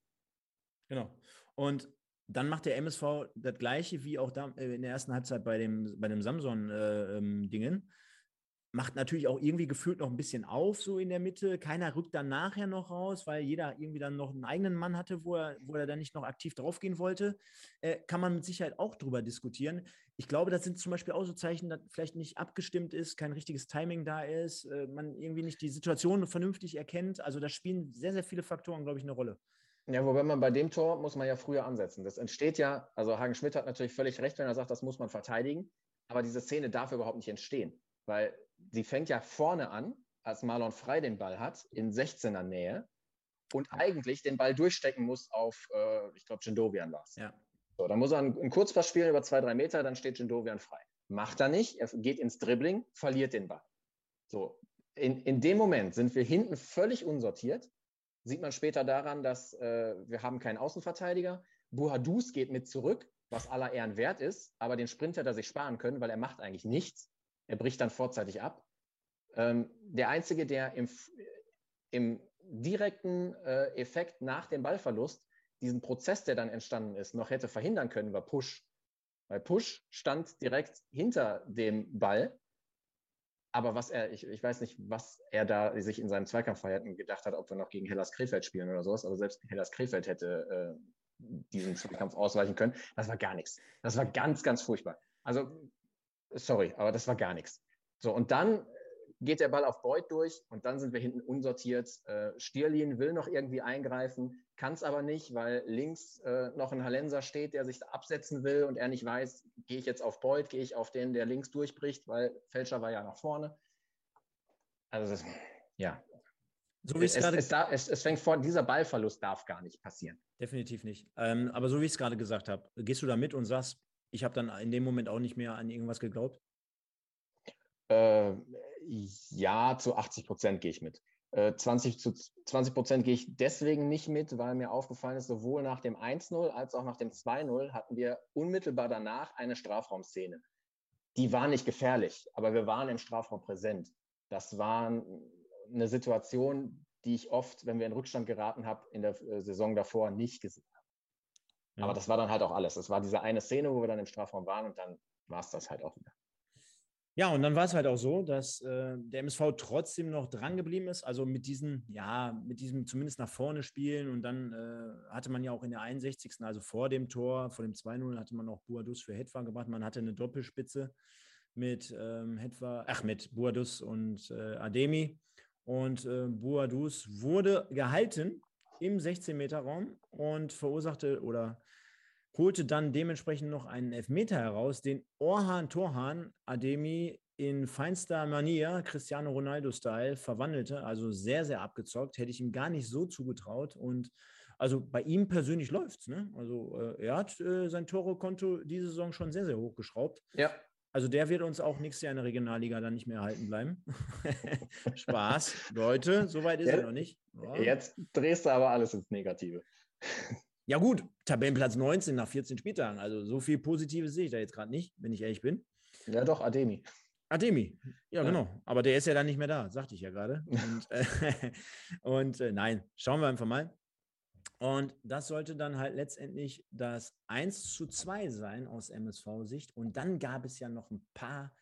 Genau. Und dann macht der MSV das gleiche wie auch da äh, in der ersten Halbzeit bei dem, bei dem Samson-Dingen. Macht natürlich auch irgendwie gefühlt noch ein bisschen auf, so in der Mitte. Keiner rückt dann nachher noch raus, weil jeder irgendwie dann noch einen eigenen Mann hatte, wo er, wo er dann nicht noch aktiv draufgehen wollte. Äh, kann man mit Sicherheit auch drüber diskutieren. Ich glaube, das sind zum Beispiel auch so Zeichen, dass vielleicht nicht abgestimmt ist, kein richtiges Timing da ist, äh, man irgendwie nicht die Situation vernünftig erkennt. Also da spielen sehr, sehr viele Faktoren, glaube ich, eine Rolle. Ja, wobei man bei dem Tor muss man ja früher ansetzen. Das entsteht ja, also Hagen Schmidt hat natürlich völlig recht, wenn er sagt, das muss man verteidigen. Aber diese Szene darf überhaupt nicht entstehen, weil sie fängt ja vorne an, als Marlon Frei den Ball hat, in 16er Nähe und eigentlich den Ball durchstecken muss auf, äh, ich glaube, Jindovian war es. Ja. So, dann muss er einen, einen Kurzpass spielen über zwei, drei Meter, dann steht Jindovian frei. Macht er nicht, er geht ins Dribbling, verliert den Ball. So, in, in dem Moment sind wir hinten völlig unsortiert. Sieht man später daran, dass äh, wir haben keinen Außenverteidiger. Buhadus geht mit zurück, was aller Ehren wert ist, aber den Sprint hätte er sich sparen können, weil er macht eigentlich nichts. Er bricht dann vorzeitig ab. Ähm, der Einzige, der im, im direkten äh, Effekt nach dem Ballverlust diesen Prozess, der dann entstanden ist, noch hätte verhindern können, war Push. Weil Push stand direkt hinter dem Ball. Aber was er, ich, ich weiß nicht, was er da sich in seinem Zweikampfverhalten gedacht hat, ob wir noch gegen Hellas Krefeld spielen oder sowas. Aber selbst Hellas Krefeld hätte äh, diesen Zweikampf ausweichen können. Das war gar nichts. Das war ganz, ganz furchtbar. Also Sorry, aber das war gar nichts. So, und dann geht der Ball auf Beuth durch und dann sind wir hinten unsortiert. Äh, Stierlin will noch irgendwie eingreifen, kann es aber nicht, weil links äh, noch ein Hallenser steht, der sich da absetzen will und er nicht weiß, gehe ich jetzt auf Beuth, gehe ich auf den, der links durchbricht, weil Fälscher war ja nach vorne. Also, das, ja. So wie es, es, es, es, fängt vor, dieser Ballverlust darf gar nicht passieren. Definitiv nicht. Ähm, aber so wie ich es gerade gesagt habe, gehst du da mit und sagst, ich habe dann in dem Moment auch nicht mehr an irgendwas geglaubt? Äh, ja, zu 80 Prozent gehe ich mit. Äh, 20 zu 20 Prozent gehe ich deswegen nicht mit, weil mir aufgefallen ist, sowohl nach dem 1-0 als auch nach dem 2-0 hatten wir unmittelbar danach eine Strafraumszene. Die war nicht gefährlich, aber wir waren im Strafraum präsent. Das war eine Situation, die ich oft, wenn wir in Rückstand geraten haben, in der äh, Saison davor nicht gesehen. Ja. Aber das war dann halt auch alles. Das war diese eine Szene, wo wir dann im Strafraum waren und dann war es das halt auch wieder. Ja, und dann war es halt auch so, dass äh, der MSV trotzdem noch dran geblieben ist. Also mit diesem, ja, mit diesem zumindest nach vorne spielen. Und dann äh, hatte man ja auch in der 61. also vor dem Tor, vor dem 2-0, hatte man auch Buadus für Hetwa gemacht. Man hatte eine Doppelspitze mit ähm, Hetwa, ach, mit Buadus und äh, Ademi. Und äh, Buadus wurde gehalten im 16-Meter-Raum und verursachte oder holte dann dementsprechend noch einen Elfmeter heraus, den Orhan Torhan Ademi in feinster Manier, Cristiano Ronaldo-Style, verwandelte. Also sehr, sehr abgezockt. Hätte ich ihm gar nicht so zugetraut. Und also bei ihm persönlich läuft es. Ne? Also äh, er hat äh, sein Tore-Konto diese Saison schon sehr, sehr hochgeschraubt. Ja. Also der wird uns auch nächstes Jahr in der Regionalliga dann nicht mehr erhalten bleiben. Spaß, Leute, soweit ist ja, er noch nicht. Ja. Jetzt drehst du aber alles ins Negative. Ja gut, Tabellenplatz 19 nach 14 Spieltagen. Also so viel Positives sehe ich da jetzt gerade nicht, wenn ich ehrlich bin. Ja doch, Ademi. Ademi, ja, genau. Aber der ist ja dann nicht mehr da, sagte ich ja gerade. Und, äh, und äh, nein, schauen wir einfach mal. Und das sollte dann halt letztendlich das 1 zu 2 sein aus MSV-Sicht. Und dann gab es ja noch ein paar,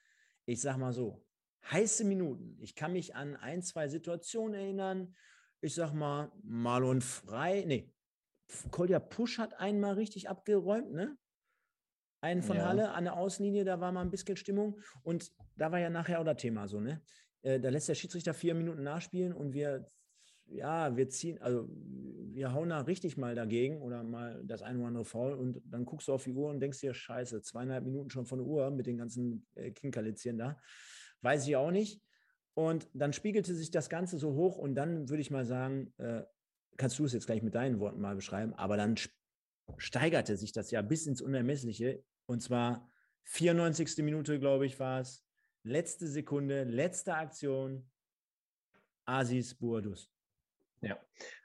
ich sag mal so, heiße Minuten. Ich kann mich an ein, zwei Situationen erinnern. Ich sag mal, Marlon Frei, nee, Kolja Pusch hat einmal richtig abgeräumt, ne? Einen von ja. Halle an der Außenlinie, da war mal ein bisschen Stimmung. Und da war ja nachher auch das Thema so, ne? Äh, da lässt der Schiedsrichter vier Minuten nachspielen und wir ja, wir ziehen, also wir hauen da richtig mal dagegen oder mal das eine oder andere Foul und dann guckst du auf die Uhr und denkst dir, scheiße, zweieinhalb Minuten schon von der Uhr mit den ganzen äh, Kinkerlitzchen da. Weiß ich auch nicht. Und dann spiegelte sich das Ganze so hoch und dann würde ich mal sagen, äh, kannst du es jetzt gleich mit deinen Worten mal beschreiben, aber dann steigerte sich das ja bis ins Unermessliche und zwar 94. Minute, glaube ich, war es. Letzte Sekunde, letzte Aktion. Asis Buadus. Ja,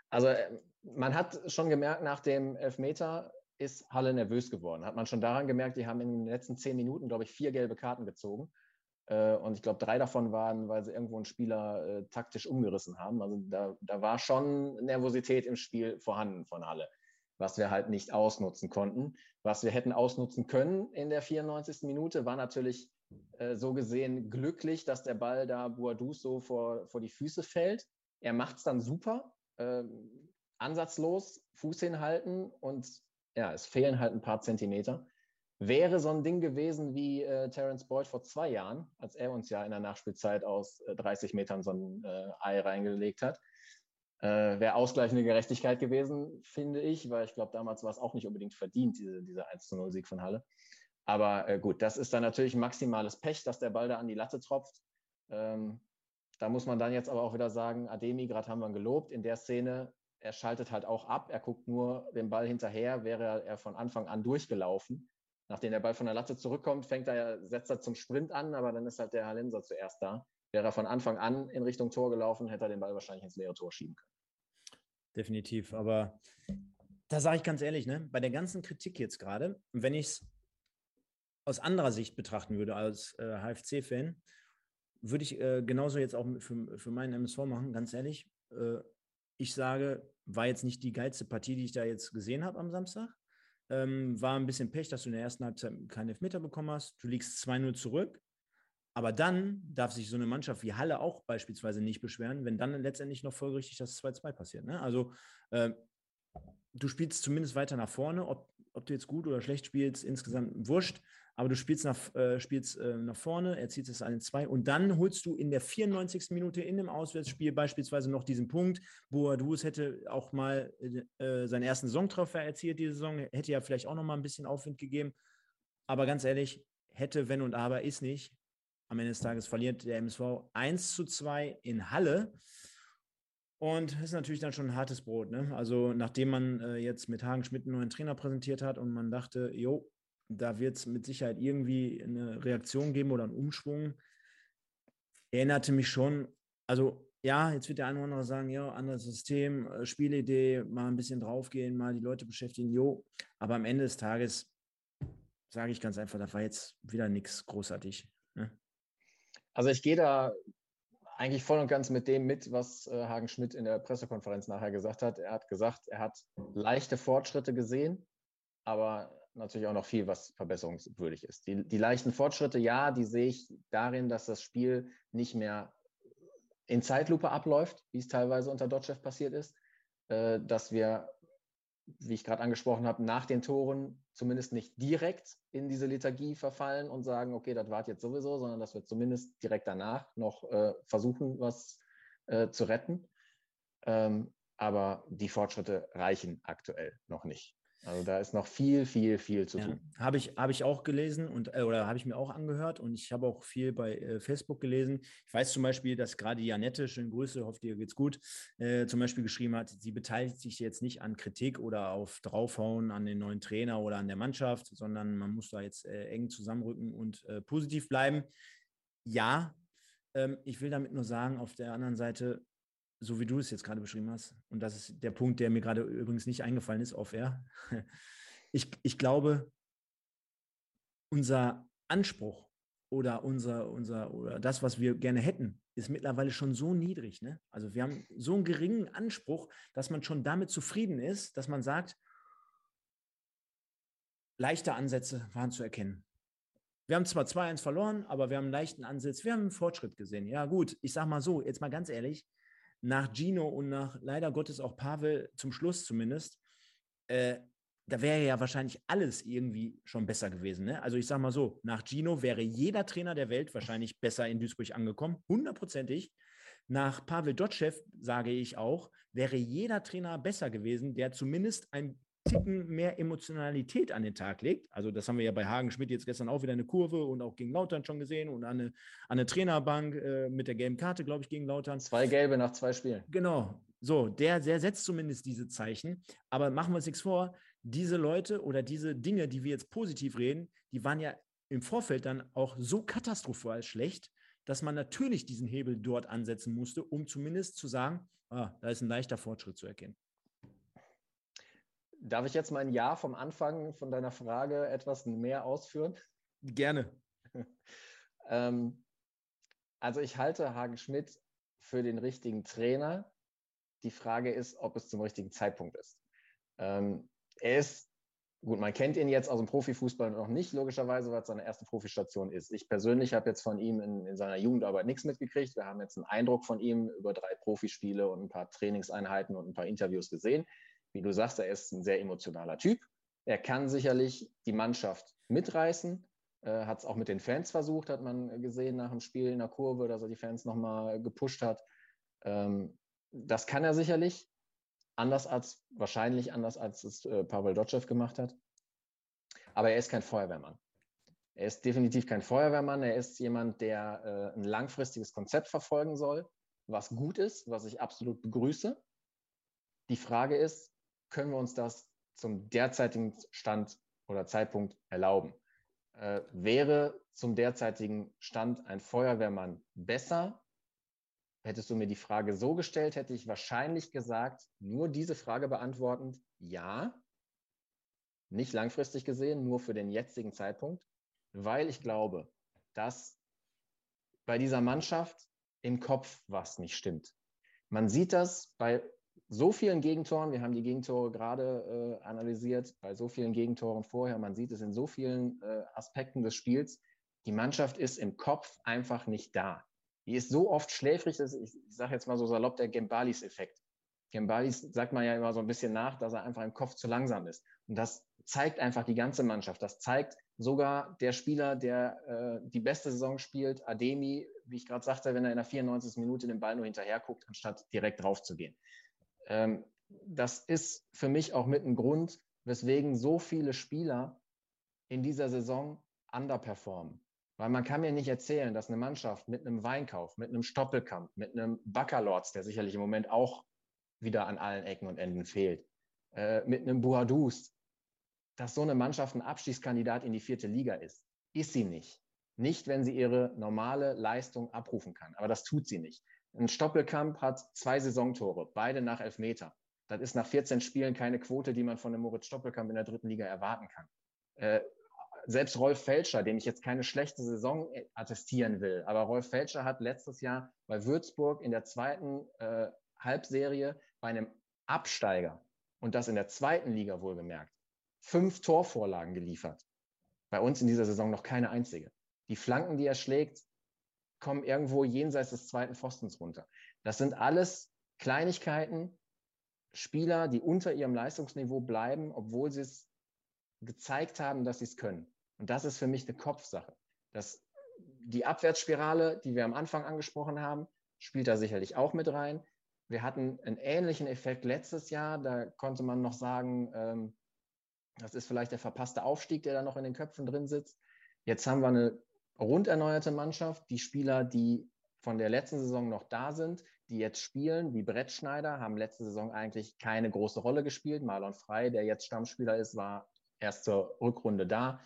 also äh, man hat schon gemerkt, nach dem Elfmeter ist Halle nervös geworden. Hat man schon daran gemerkt, die haben in den letzten zehn Minuten, glaube ich, vier gelbe Karten gezogen. Äh, und ich glaube, drei davon waren, weil sie irgendwo einen Spieler äh, taktisch umgerissen haben. Also da, da war schon Nervosität im Spiel vorhanden von Halle, was wir halt nicht ausnutzen konnten. Was wir hätten ausnutzen können in der 94. Minute, war natürlich äh, so gesehen glücklich, dass der Ball da Boadus so vor, vor die Füße fällt. Er macht es dann super, äh, ansatzlos, Fuß hinhalten und ja, es fehlen halt ein paar Zentimeter. Wäre so ein Ding gewesen wie äh, Terence Boyd vor zwei Jahren, als er uns ja in der Nachspielzeit aus äh, 30 Metern so ein äh, Ei reingelegt hat, äh, wäre ausgleichende Gerechtigkeit gewesen, finde ich, weil ich glaube, damals war es auch nicht unbedingt verdient, diese, dieser 1-0-Sieg von Halle. Aber äh, gut, das ist dann natürlich maximales Pech, dass der Ball da an die Latte tropft. Ähm, da muss man dann jetzt aber auch wieder sagen, Ademi, gerade haben wir ihn gelobt, in der Szene, er schaltet halt auch ab, er guckt nur den Ball hinterher, wäre er von Anfang an durchgelaufen. Nachdem der Ball von der Latte zurückkommt, fängt er, setzt er zum Sprint an, aber dann ist halt der Halenser zuerst da. Wäre er von Anfang an in Richtung Tor gelaufen, hätte er den Ball wahrscheinlich ins leere Tor schieben können. Definitiv, aber da sage ich ganz ehrlich, ne, bei der ganzen Kritik jetzt gerade, wenn ich es aus anderer Sicht betrachten würde als äh, HFC-Fan, würde ich äh, genauso jetzt auch für, für meinen MSV machen, ganz ehrlich. Äh, ich sage, war jetzt nicht die geilste Partie, die ich da jetzt gesehen habe am Samstag. Ähm, war ein bisschen Pech, dass du in der ersten Halbzeit keinen Elfmeter bekommen hast. Du liegst 2-0 zurück. Aber dann darf sich so eine Mannschaft wie Halle auch beispielsweise nicht beschweren, wenn dann letztendlich noch folgerichtig das 2-2 passiert. Ne? Also äh, du spielst zumindest weiter nach vorne. Ob, ob du jetzt gut oder schlecht spielst, insgesamt wurscht aber du spielst nach, äh, spielst, äh, nach vorne, er zieht es an zwei und dann holst du in der 94. Minute in dem Auswärtsspiel beispielsweise noch diesen Punkt. Boadus hätte auch mal äh, seinen ersten Saisontreffer erzielt diese Saison, hätte ja vielleicht auch noch mal ein bisschen Aufwind gegeben. Aber ganz ehrlich, hätte, wenn und aber ist nicht. Am Ende des Tages verliert der MSV 1 zu 2 in Halle. Und das ist natürlich dann schon ein hartes Brot. Ne? Also, nachdem man äh, jetzt mit Hagen Schmidt einen neuen Trainer präsentiert hat und man dachte, jo, da wird es mit Sicherheit irgendwie eine Reaktion geben oder einen Umschwung. Erinnerte mich schon, also ja, jetzt wird der eine oder andere sagen, ja, anderes System, äh, Spielidee, mal ein bisschen draufgehen, mal die Leute beschäftigen, jo. Aber am Ende des Tages sage ich ganz einfach, da war jetzt wieder nichts großartig. Ne? Also ich gehe da eigentlich voll und ganz mit dem mit, was äh, Hagen Schmidt in der Pressekonferenz nachher gesagt hat. Er hat gesagt, er hat leichte Fortschritte gesehen, aber natürlich auch noch viel, was verbesserungswürdig ist. Die, die leichten Fortschritte, ja, die sehe ich darin, dass das Spiel nicht mehr in Zeitlupe abläuft, wie es teilweise unter Dotchev passiert ist, äh, dass wir, wie ich gerade angesprochen habe, nach den Toren zumindest nicht direkt in diese Lethargie verfallen und sagen, okay, das war jetzt sowieso, sondern dass wir zumindest direkt danach noch äh, versuchen, was äh, zu retten. Ähm, aber die Fortschritte reichen aktuell noch nicht. Also da ist noch viel, viel, viel zu tun. Ja, habe ich, hab ich auch gelesen und äh, oder habe ich mir auch angehört und ich habe auch viel bei äh, Facebook gelesen. Ich weiß zum Beispiel, dass gerade Janette, schöne Grüße, hoffe dir geht's gut, äh, zum Beispiel geschrieben hat, sie beteiligt sich jetzt nicht an Kritik oder auf Draufhauen an den neuen Trainer oder an der Mannschaft, sondern man muss da jetzt äh, eng zusammenrücken und äh, positiv bleiben. Ja, ähm, ich will damit nur sagen, auf der anderen Seite, so wie du es jetzt gerade beschrieben hast, und das ist der Punkt, der mir gerade übrigens nicht eingefallen ist, auf er. Ich, ich glaube, unser Anspruch oder unser, unser, oder das, was wir gerne hätten, ist mittlerweile schon so niedrig. Ne? Also wir haben so einen geringen Anspruch, dass man schon damit zufrieden ist, dass man sagt, leichte Ansätze waren zu erkennen. Wir haben zwar 2-1 verloren, aber wir haben einen leichten Ansatz, wir haben einen Fortschritt gesehen. Ja, gut, ich sage mal so, jetzt mal ganz ehrlich, nach Gino und nach leider Gottes auch Pavel zum Schluss zumindest, äh, da wäre ja wahrscheinlich alles irgendwie schon besser gewesen. Ne? Also ich sage mal so, nach Gino wäre jeder Trainer der Welt wahrscheinlich besser in Duisburg angekommen, hundertprozentig. nach Pavel Dotschew sage ich auch, wäre jeder Trainer besser gewesen, der zumindest ein Ticken mehr Emotionalität an den Tag legt. Also das haben wir ja bei Hagen Schmidt jetzt gestern auch wieder eine Kurve und auch gegen Lautern schon gesehen und an eine, an eine Trainerbank äh, mit der gelben Karte, glaube ich, gegen Lautern. Zwei gelbe nach zwei Spielen. Genau. So, der, der setzt zumindest diese Zeichen. Aber machen wir uns nichts vor, diese Leute oder diese Dinge, die wir jetzt positiv reden, die waren ja im Vorfeld dann auch so katastrophal schlecht, dass man natürlich diesen Hebel dort ansetzen musste, um zumindest zu sagen, ah, da ist ein leichter Fortschritt zu erkennen. Darf ich jetzt mein Ja vom Anfang von deiner Frage etwas mehr ausführen? Gerne. ähm, also ich halte Hagen Schmidt für den richtigen Trainer. Die Frage ist, ob es zum richtigen Zeitpunkt ist. Ähm, er ist, gut, man kennt ihn jetzt aus dem Profifußball noch nicht, logischerweise, weil es seine erste Profistation ist. Ich persönlich habe jetzt von ihm in, in seiner Jugendarbeit nichts mitgekriegt. Wir haben jetzt einen Eindruck von ihm über drei Profispiele und ein paar Trainingseinheiten und ein paar Interviews gesehen wie du sagst, er ist ein sehr emotionaler Typ. Er kann sicherlich die Mannschaft mitreißen. Äh, hat es auch mit den Fans versucht, hat man gesehen nach dem Spiel in der Kurve, dass er die Fans nochmal gepusht hat. Ähm, das kann er sicherlich. Anders als, wahrscheinlich anders als es äh, Pavel Dotschew gemacht hat. Aber er ist kein Feuerwehrmann. Er ist definitiv kein Feuerwehrmann. Er ist jemand, der äh, ein langfristiges Konzept verfolgen soll, was gut ist, was ich absolut begrüße. Die Frage ist, können wir uns das zum derzeitigen Stand oder Zeitpunkt erlauben? Äh, wäre zum derzeitigen Stand ein Feuerwehrmann besser? Hättest du mir die Frage so gestellt, hätte ich wahrscheinlich gesagt, nur diese Frage beantwortend, ja. Nicht langfristig gesehen, nur für den jetzigen Zeitpunkt, weil ich glaube, dass bei dieser Mannschaft im Kopf was nicht stimmt. Man sieht das bei so vielen Gegentoren, wir haben die Gegentore gerade äh, analysiert, bei so vielen Gegentoren vorher, man sieht es in so vielen äh, Aspekten des Spiels, die Mannschaft ist im Kopf einfach nicht da. Die ist so oft schläfrig, dass ich, ich sage jetzt mal so salopp, der Gembalis-Effekt. Gembalis sagt man ja immer so ein bisschen nach, dass er einfach im Kopf zu langsam ist. Und das zeigt einfach die ganze Mannschaft. Das zeigt sogar der Spieler, der äh, die beste Saison spielt, Ademi, wie ich gerade sagte, wenn er in der 94. Minute den Ball nur hinterher guckt, anstatt direkt drauf zu gehen. Ähm, das ist für mich auch mit ein Grund, weswegen so viele Spieler in dieser Saison underperformen. Weil man kann mir nicht erzählen, dass eine Mannschaft mit einem Weinkauf, mit einem Stoppelkamp, mit einem Baccalords, der sicherlich im Moment auch wieder an allen Ecken und Enden fehlt, äh, mit einem Boadus, dass so eine Mannschaft ein Abstiegskandidat in die vierte Liga ist. Ist sie nicht. Nicht, wenn sie ihre normale Leistung abrufen kann. Aber das tut sie nicht. Ein Stoppelkamp hat zwei Saisontore, beide nach Elfmeter. Das ist nach 14 Spielen keine Quote, die man von dem Moritz Stoppelkamp in der dritten Liga erwarten kann. Äh, selbst Rolf Felscher, dem ich jetzt keine schlechte Saison attestieren will, aber Rolf Felscher hat letztes Jahr bei Würzburg in der zweiten äh, Halbserie bei einem Absteiger und das in der zweiten Liga wohlgemerkt, fünf Torvorlagen geliefert. Bei uns in dieser Saison noch keine einzige. Die Flanken, die er schlägt, kommen irgendwo jenseits des zweiten Pfostens runter. Das sind alles Kleinigkeiten, Spieler, die unter ihrem Leistungsniveau bleiben, obwohl sie es gezeigt haben, dass sie es können. Und das ist für mich eine Kopfsache. Das, die Abwärtsspirale, die wir am Anfang angesprochen haben, spielt da sicherlich auch mit rein. Wir hatten einen ähnlichen Effekt letztes Jahr. Da konnte man noch sagen, ähm, das ist vielleicht der verpasste Aufstieg, der da noch in den Köpfen drin sitzt. Jetzt haben wir eine rund erneuerte Mannschaft. Die Spieler, die von der letzten Saison noch da sind, die jetzt spielen, wie Brett Schneider, haben letzte Saison eigentlich keine große Rolle gespielt. Marlon Frey, der jetzt Stammspieler ist, war erst zur Rückrunde da.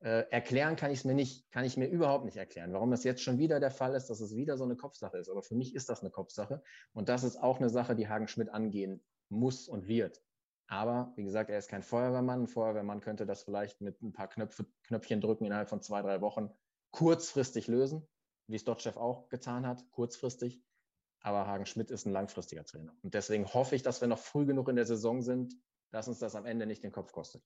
Äh, erklären kann ich es mir nicht, kann ich mir überhaupt nicht erklären. Warum das jetzt schon wieder der Fall ist, dass es wieder so eine Kopfsache ist. Aber für mich ist das eine Kopfsache. Und das ist auch eine Sache, die Hagen Schmidt angehen muss und wird. Aber wie gesagt, er ist kein Feuerwehrmann. Ein Feuerwehrmann könnte das vielleicht mit ein paar Knöpfe, Knöpfchen drücken innerhalb von zwei, drei Wochen kurzfristig lösen, wie es Dotchev auch getan hat, kurzfristig. Aber Hagen Schmidt ist ein langfristiger Trainer. Und deswegen hoffe ich, dass wir noch früh genug in der Saison sind, dass uns das am Ende nicht den Kopf kostet.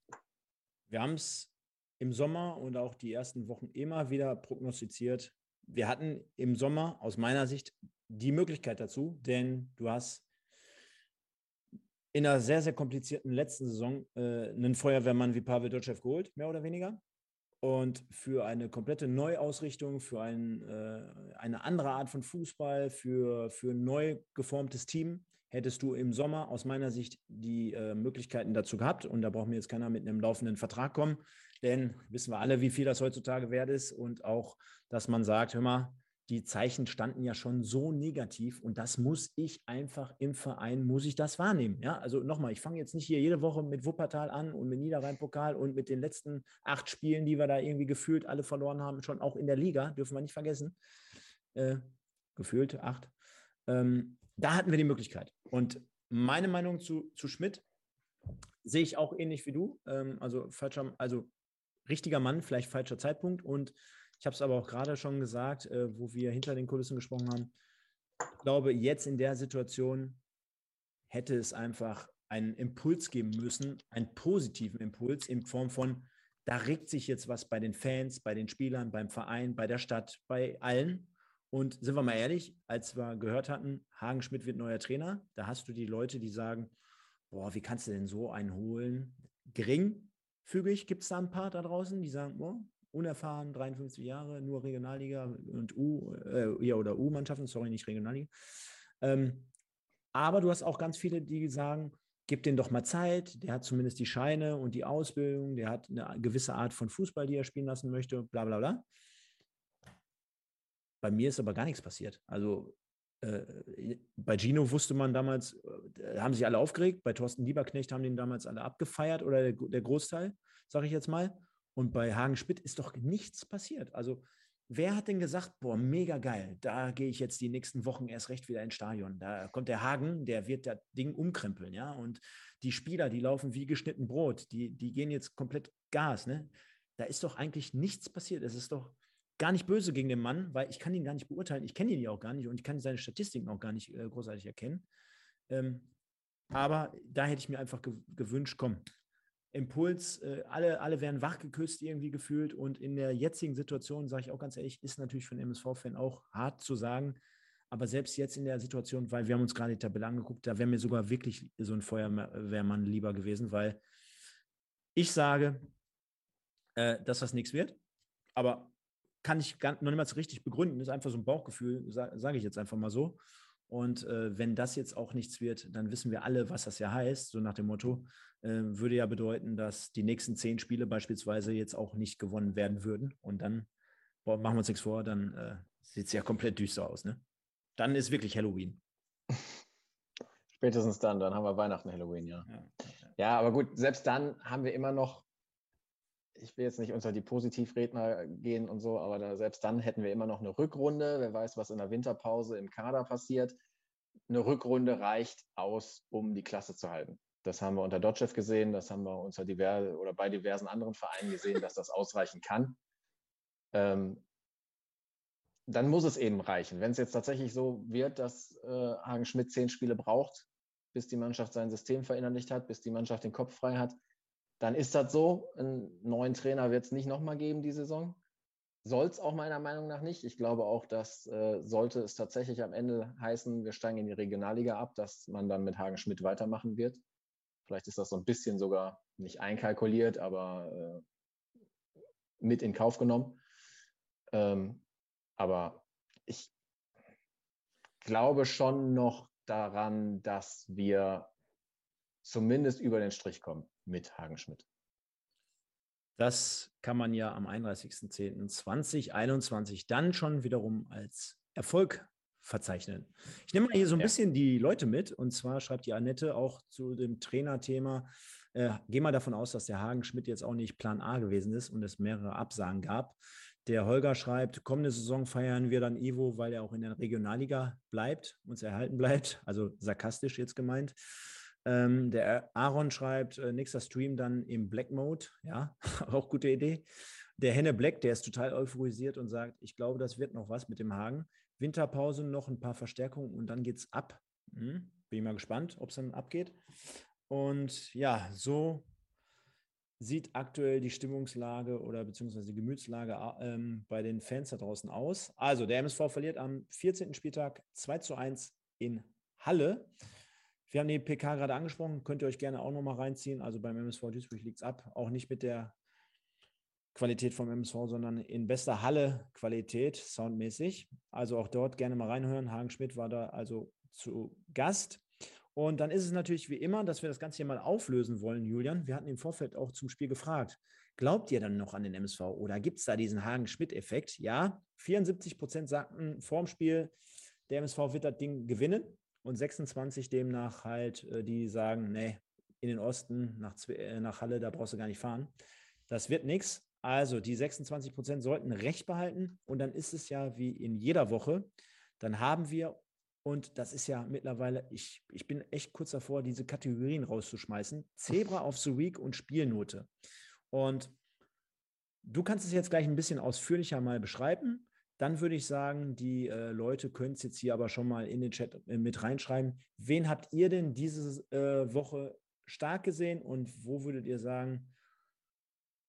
Wir haben es im Sommer und auch die ersten Wochen immer wieder prognostiziert. Wir hatten im Sommer aus meiner Sicht die Möglichkeit dazu, denn du hast in einer sehr, sehr komplizierten letzten Saison äh, einen Feuerwehrmann wie Pavel Dotschew geholt, mehr oder weniger. Und für eine komplette Neuausrichtung, für ein, äh, eine andere Art von Fußball, für, für ein neu geformtes Team hättest du im Sommer aus meiner Sicht die äh, Möglichkeiten dazu gehabt. Und da braucht mir jetzt keiner mit einem laufenden Vertrag kommen, denn wissen wir alle, wie viel das heutzutage wert ist. Und auch, dass man sagt, hör mal, die Zeichen standen ja schon so negativ und das muss ich einfach im Verein, muss ich das wahrnehmen. Ja, also nochmal, ich fange jetzt nicht hier jede Woche mit Wuppertal an und mit Niederrhein-Pokal und mit den letzten acht Spielen, die wir da irgendwie gefühlt alle verloren haben, schon auch in der Liga, dürfen wir nicht vergessen. Äh, gefühlt acht. Ähm, da hatten wir die Möglichkeit. Und meine Meinung zu, zu Schmidt sehe ich auch ähnlich wie du. Ähm, also falscher, also richtiger Mann, vielleicht falscher Zeitpunkt und ich habe es aber auch gerade schon gesagt, äh, wo wir hinter den Kulissen gesprochen haben. Ich glaube, jetzt in der Situation hätte es einfach einen Impuls geben müssen, einen positiven Impuls in Form von, da regt sich jetzt was bei den Fans, bei den Spielern, beim Verein, bei der Stadt, bei allen. Und sind wir mal ehrlich, als wir gehört hatten, Hagen Schmidt wird neuer Trainer, da hast du die Leute, die sagen, boah, wie kannst du denn so einen holen? Geringfügig gibt es da ein paar da draußen, die sagen, boah, unerfahren, 53 Jahre, nur Regionalliga und U, äh, ja, oder U-Mannschaften, sorry, nicht Regionalliga. Ähm, aber du hast auch ganz viele, die sagen, gib den doch mal Zeit, der hat zumindest die Scheine und die Ausbildung, der hat eine gewisse Art von Fußball, die er spielen lassen möchte, bla bla bla. Bei mir ist aber gar nichts passiert. Also äh, bei Gino wusste man damals, äh, haben sich alle aufgeregt, bei Thorsten Lieberknecht haben den damals alle abgefeiert oder der, der Großteil, sage ich jetzt mal. Und bei Hagen Schmidt ist doch nichts passiert. Also wer hat denn gesagt, boah, mega geil, da gehe ich jetzt die nächsten Wochen erst recht wieder ins Stadion. Da kommt der Hagen, der wird das Ding umkrempeln, ja. Und die Spieler, die laufen wie geschnitten Brot, die, die gehen jetzt komplett Gas, ne? Da ist doch eigentlich nichts passiert. Es ist doch gar nicht böse gegen den Mann, weil ich kann ihn gar nicht beurteilen. Ich kenne ihn ja auch gar nicht und ich kann seine Statistiken auch gar nicht äh, großartig erkennen. Ähm, aber da hätte ich mir einfach ge gewünscht, komm, Impuls, äh, alle, alle werden wachgeküsst irgendwie gefühlt. Und in der jetzigen Situation, sage ich auch ganz ehrlich, ist natürlich für einen MSV-Fan auch hart zu sagen, aber selbst jetzt in der Situation, weil wir haben uns gerade die Tabelle angeguckt, da wäre mir sogar wirklich so ein Feuerwehrmann lieber gewesen, weil ich sage, äh, dass das nichts wird, aber kann ich gar, noch niemals richtig begründen, ist einfach so ein Bauchgefühl, sage sag ich jetzt einfach mal so. Und äh, wenn das jetzt auch nichts wird, dann wissen wir alle, was das ja heißt, so nach dem Motto, äh, würde ja bedeuten, dass die nächsten zehn Spiele beispielsweise jetzt auch nicht gewonnen werden würden. Und dann, boah, machen wir uns nichts vor, dann äh, sieht es ja komplett düster aus. Ne? Dann ist wirklich Halloween. Spätestens dann, dann haben wir Weihnachten, Halloween, ja. ja. Ja, aber gut, selbst dann haben wir immer noch, ich will jetzt nicht unter die Positivredner gehen und so, aber da, selbst dann hätten wir immer noch eine Rückrunde. Wer weiß, was in der Winterpause im Kader passiert. Eine Rückrunde reicht aus, um die Klasse zu halten. Das haben wir unter Dotchev gesehen, das haben wir unter diverse oder bei diversen anderen Vereinen gesehen, dass das ausreichen kann. Ähm, dann muss es eben reichen. Wenn es jetzt tatsächlich so wird, dass äh, Hagen Schmidt zehn Spiele braucht, bis die Mannschaft sein System verinnerlicht hat, bis die Mannschaft den Kopf frei hat, dann ist das so. Einen neuen Trainer wird es nicht nochmal geben, die Saison. Soll es auch meiner Meinung nach nicht. Ich glaube auch, dass äh, sollte es tatsächlich am Ende heißen, wir steigen in die Regionalliga ab, dass man dann mit Hagen Schmidt weitermachen wird. Vielleicht ist das so ein bisschen sogar nicht einkalkuliert, aber äh, mit in Kauf genommen. Ähm, aber ich glaube schon noch daran, dass wir zumindest über den Strich kommen mit Hagenschmidt. Das kann man ja am 31.10.2021 dann schon wiederum als Erfolg verzeichnen. Ich nehme mal hier so ein ja. bisschen die Leute mit. Und zwar schreibt die Annette auch zu dem Trainerthema. Äh, geh mal davon aus, dass der Hagen Schmidt jetzt auch nicht Plan A gewesen ist und es mehrere Absagen gab. Der Holger schreibt, kommende Saison feiern wir dann Ivo, weil er auch in der Regionalliga bleibt, uns erhalten bleibt. Also sarkastisch jetzt gemeint. Ähm, der Aaron schreibt, äh, nächster Stream dann im Black Mode. Ja, auch gute Idee. Der Henne Black, der ist total euphorisiert und sagt, ich glaube, das wird noch was mit dem Hagen. Winterpause noch ein paar Verstärkungen und dann geht es ab. Hm, bin mal gespannt, ob es dann abgeht. Und ja, so sieht aktuell die Stimmungslage oder beziehungsweise die Gemütslage ähm, bei den Fans da draußen aus. Also der MSV verliert am 14. Spieltag 2 zu 1 in Halle. Wir haben die PK gerade angesprochen, könnt ihr euch gerne auch nochmal reinziehen. Also beim MSV Duisburg liegt es ab, auch nicht mit der Qualität vom MSV, sondern in bester Halle-Qualität, soundmäßig. Also auch dort gerne mal reinhören. Hagen Schmidt war da also zu Gast. Und dann ist es natürlich wie immer, dass wir das Ganze hier mal auflösen wollen, Julian. Wir hatten im Vorfeld auch zum Spiel gefragt. Glaubt ihr dann noch an den MSV oder gibt es da diesen Hagen-Schmidt-Effekt? Ja, 74 Prozent sagten vorm Spiel, der MSV wird das Ding gewinnen und 26 demnach halt, äh, die sagen, nee, in den Osten nach, äh, nach Halle, da brauchst du gar nicht fahren. Das wird nichts. Also die 26 Prozent sollten Recht behalten und dann ist es ja wie in jeder Woche. Dann haben wir, und das ist ja mittlerweile, ich, ich bin echt kurz davor, diese Kategorien rauszuschmeißen, Zebra of the Week und Spielnote. Und du kannst es jetzt gleich ein bisschen ausführlicher mal beschreiben. Dann würde ich sagen, die äh, Leute können es jetzt hier aber schon mal in den Chat äh, mit reinschreiben. Wen habt ihr denn diese äh, Woche stark gesehen und wo würdet ihr sagen,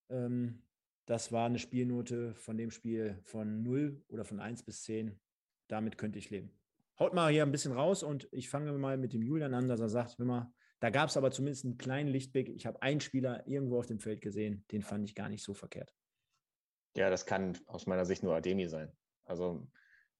ähm, das war eine Spielnote von dem Spiel von 0 oder von 1 bis 10. Damit könnte ich leben. Haut mal hier ein bisschen raus und ich fange mal mit dem Julian an, dass er sagt, hör mal, da gab es aber zumindest einen kleinen Lichtblick. Ich habe einen Spieler irgendwo auf dem Feld gesehen, den fand ich gar nicht so verkehrt. Ja, das kann aus meiner Sicht nur Ademi sein. Also,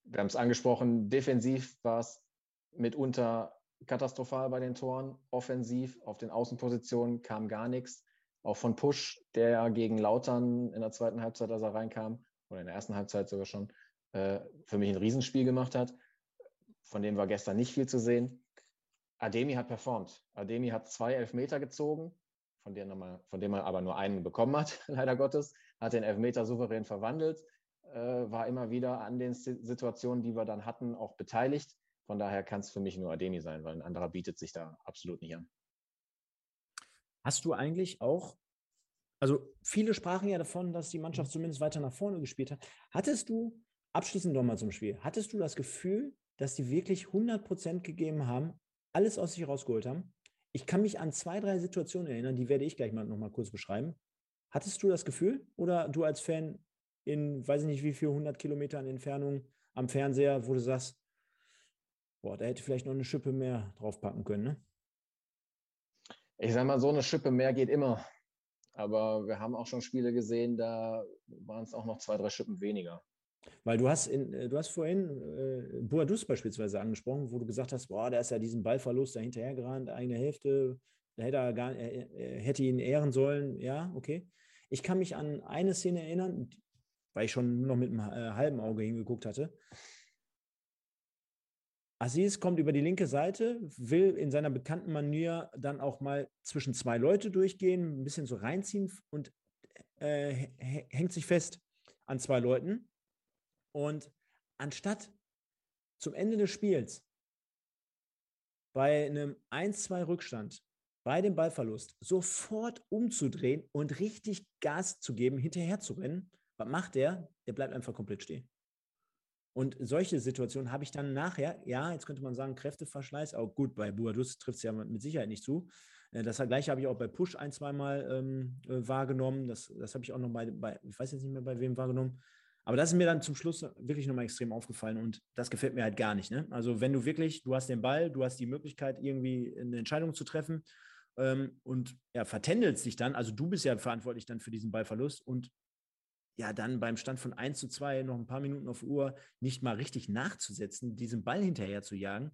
wir haben es angesprochen, defensiv war es mitunter katastrophal bei den Toren. Offensiv auf den Außenpositionen kam gar nichts. Auch von Push, der gegen Lautern in der zweiten Halbzeit, als er reinkam, oder in der ersten Halbzeit sogar schon, äh, für mich ein Riesenspiel gemacht hat. Von dem war gestern nicht viel zu sehen. Ademi hat performt. Ademi hat zwei Elfmeter gezogen, von dem, er, von dem er aber nur einen bekommen hat, leider Gottes. Hat den Elfmeter souverän verwandelt, war immer wieder an den Situationen, die wir dann hatten, auch beteiligt. Von daher kann es für mich nur Ademi sein, weil ein anderer bietet sich da absolut nicht an. Hast du eigentlich auch, also viele sprachen ja davon, dass die Mannschaft mhm. zumindest weiter nach vorne gespielt hat. Hattest du, abschließend nochmal zum Spiel, hattest du das Gefühl, dass die wirklich 100 Prozent gegeben haben, alles aus sich rausgeholt haben? Ich kann mich an zwei, drei Situationen erinnern, die werde ich gleich mal nochmal kurz beschreiben. Hattest du das Gefühl oder du als Fan in, weiß ich nicht wie viel, 100 Kilometern Entfernung am Fernseher, wo du sagst, boah, da hätte vielleicht noch eine Schippe mehr draufpacken können, ne? Ich sage mal, so eine Schippe mehr geht immer. Aber wir haben auch schon Spiele gesehen, da waren es auch noch zwei, drei Schippen weniger. Weil du hast, in, äh, du hast vorhin äh, Boadus beispielsweise angesprochen, wo du gesagt hast, boah, der ist ja diesen Ballverlust da hinterhergerannt, eine Hälfte, da hätte er gar, er, hätte ihn ehren sollen. Ja, okay. Ich kann mich an eine Szene erinnern, weil ich schon nur noch mit einem äh, halben Auge hingeguckt hatte. Aziz kommt über die linke Seite, will in seiner bekannten Manier dann auch mal zwischen zwei Leute durchgehen, ein bisschen so reinziehen und äh, hängt sich fest an zwei Leuten. Und anstatt zum Ende des Spiels bei einem 1-2 Rückstand, bei dem Ballverlust, sofort umzudrehen und richtig Gas zu geben, hinterher zu rennen, was macht der? Der bleibt einfach komplett stehen. Und solche Situationen habe ich dann nachher, ja, jetzt könnte man sagen, Kräfteverschleiß, auch gut, bei Buadus trifft es ja mit Sicherheit nicht zu. Äh, das gleiche habe ich auch bei Push ein, zweimal ähm, äh, wahrgenommen. Das, das habe ich auch noch bei, bei, ich weiß jetzt nicht mehr bei wem wahrgenommen. Aber das ist mir dann zum Schluss wirklich nochmal extrem aufgefallen und das gefällt mir halt gar nicht. Ne? Also wenn du wirklich, du hast den Ball, du hast die Möglichkeit, irgendwie eine Entscheidung zu treffen ähm, und ja, vertändelst dich dann, also du bist ja verantwortlich dann für diesen Ballverlust und ja, dann beim Stand von 1 zu 2 noch ein paar Minuten auf Uhr nicht mal richtig nachzusetzen, diesen Ball hinterher zu jagen.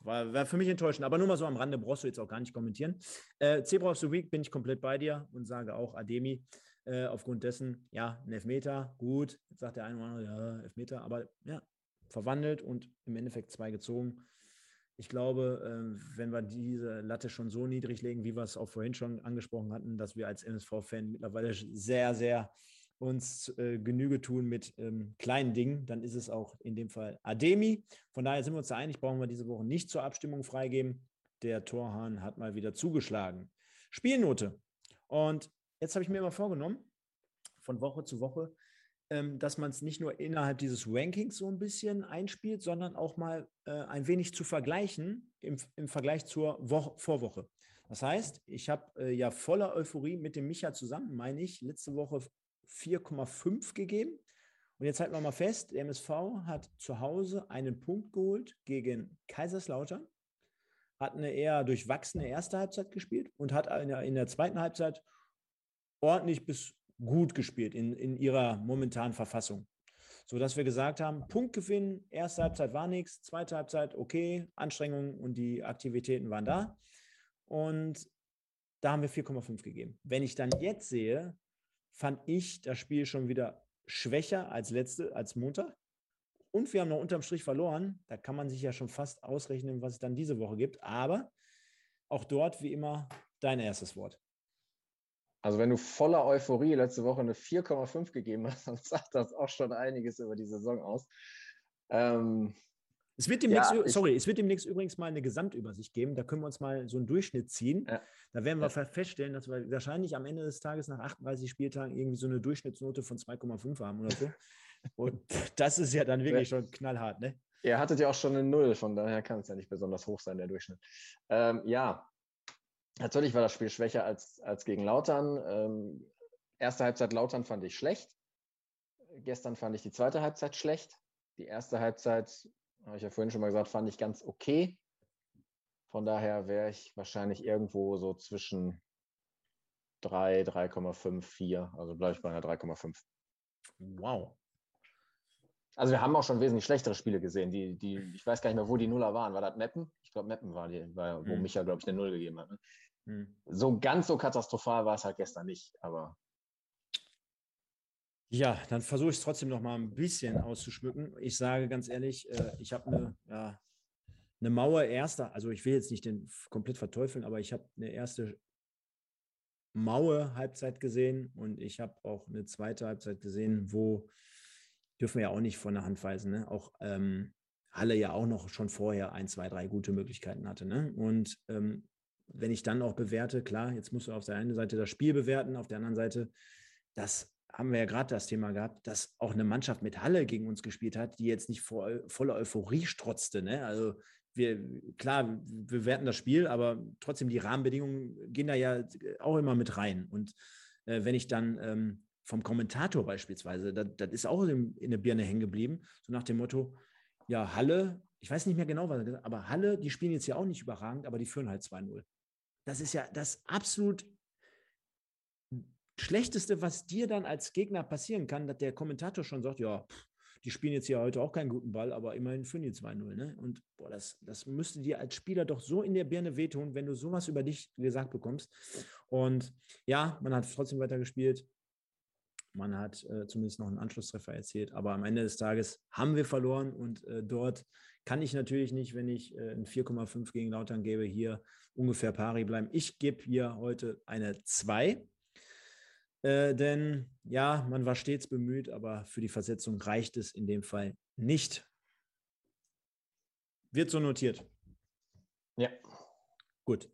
War, war für mich enttäuschend. Aber nur mal so am Rande, brauchst du jetzt auch gar nicht kommentieren. Äh, Zebra of the Week bin ich komplett bei dir und sage auch Ademi. Äh, aufgrund dessen, ja, ein Elfmeter, gut, jetzt sagt der eine oder andere, ja, Elfmeter, aber ja, verwandelt und im Endeffekt zwei gezogen ich glaube, ähm, wenn wir diese Latte schon so niedrig legen, wie wir es auch vorhin schon angesprochen hatten, dass wir als MSV-Fan mittlerweile sehr, sehr uns äh, Genüge tun mit ähm, kleinen Dingen, dann ist es auch in dem Fall Ademi. Von daher sind wir uns da einig, brauchen wir diese Woche nicht zur Abstimmung freigeben. Der Torhahn hat mal wieder zugeschlagen. Spielnote. Und jetzt habe ich mir immer vorgenommen, von Woche zu Woche dass man es nicht nur innerhalb dieses Rankings so ein bisschen einspielt, sondern auch mal äh, ein wenig zu vergleichen im, im Vergleich zur Woche, Vorwoche. Das heißt, ich habe äh, ja voller Euphorie mit dem Micha zusammen, meine ich, letzte Woche 4,5 gegeben. Und jetzt halten wir mal fest, der MSV hat zu Hause einen Punkt geholt gegen Kaiserslautern, hat eine eher durchwachsene erste Halbzeit gespielt und hat in der, in der zweiten Halbzeit ordentlich bis gut gespielt in, in ihrer momentanen Verfassung. So dass wir gesagt haben, Punktgewinn, erste Halbzeit war nichts, zweite Halbzeit okay, Anstrengungen und die Aktivitäten waren da. Und da haben wir 4,5 gegeben. Wenn ich dann jetzt sehe, fand ich das Spiel schon wieder schwächer als letzte, als Montag. Und wir haben noch unterm Strich verloren. Da kann man sich ja schon fast ausrechnen, was es dann diese Woche gibt. Aber auch dort, wie immer, dein erstes Wort. Also wenn du voller Euphorie letzte Woche eine 4,5 gegeben hast, dann sagt das auch schon einiges über die Saison aus. Ähm, es wird demnächst, ja, sorry, es wird demnächst übrigens mal eine Gesamtübersicht geben. Da können wir uns mal so einen Durchschnitt ziehen. Ja. Da werden wir ja. feststellen, dass wir wahrscheinlich am Ende des Tages nach 38 Spieltagen irgendwie so eine Durchschnittsnote von 2,5 haben oder so. Und das ist ja dann wirklich schon knallhart, ne? Ihr hattet ja auch schon eine Null, von daher kann es ja nicht besonders hoch sein, der Durchschnitt. Ähm, ja, natürlich war das Spiel schwächer als, als gegen Lautern. Ähm, erste Halbzeit Lautern fand ich schlecht. Gestern fand ich die zweite Halbzeit schlecht. Die erste Halbzeit, habe ich ja vorhin schon mal gesagt, fand ich ganz okay. Von daher wäre ich wahrscheinlich irgendwo so zwischen 3, 3,5, 4. Also bleibe ich bei einer 3,5. Wow. Also wir haben auch schon wesentlich schlechtere Spiele gesehen. Die, die, ich weiß gar nicht mehr, wo die Nuller waren. War das Meppen? Ich glaube, Meppen war die, war, wo hm. Micha, glaube ich, eine Null gegeben hat. Ne? Hm. So ganz so katastrophal war es halt gestern nicht, aber. Ja, dann versuche ich es trotzdem noch mal ein bisschen auszuschmücken. Ich sage ganz ehrlich, äh, ich habe eine, ja, eine Mauer erster, also ich will jetzt nicht den komplett verteufeln, aber ich habe eine erste Mauer Halbzeit gesehen und ich habe auch eine zweite Halbzeit gesehen, wo dürfen wir ja auch nicht von der Hand weisen. Ne? Auch ähm, Halle ja auch noch schon vorher ein, zwei, drei gute Möglichkeiten hatte. Ne? Und ähm, wenn ich dann auch bewerte, klar, jetzt musst du auf der einen Seite das Spiel bewerten, auf der anderen Seite, das haben wir ja gerade das Thema gehabt, dass auch eine Mannschaft mit Halle gegen uns gespielt hat, die jetzt nicht vor, voller Euphorie strotzte. Ne? Also wir, klar, wir bewerten das Spiel, aber trotzdem die Rahmenbedingungen gehen da ja auch immer mit rein. Und äh, wenn ich dann ähm, vom Kommentator beispielsweise, das, das ist auch in, in der Birne hängen geblieben, so nach dem Motto, ja, Halle, ich weiß nicht mehr genau, was er gesagt hat, aber Halle, die spielen jetzt ja auch nicht überragend, aber die führen halt 2-0. Das ist ja das absolut Schlechteste, was dir dann als Gegner passieren kann, dass der Kommentator schon sagt, ja, die spielen jetzt hier heute auch keinen guten Ball, aber immerhin führen die 2-0. Ne? Und boah, das, das müsste dir als Spieler doch so in der Birne wehtun, wenn du sowas über dich gesagt bekommst. Und ja, man hat trotzdem weitergespielt. Man hat äh, zumindest noch einen Anschlusstreffer erzielt, aber am Ende des Tages haben wir verloren und äh, dort kann ich natürlich nicht, wenn ich äh, ein 4,5 gegen Lautern gebe, hier ungefähr pari bleiben. Ich gebe hier heute eine 2. Äh, denn ja, man war stets bemüht, aber für die Versetzung reicht es in dem Fall nicht. Wird so notiert. Ja. Gut.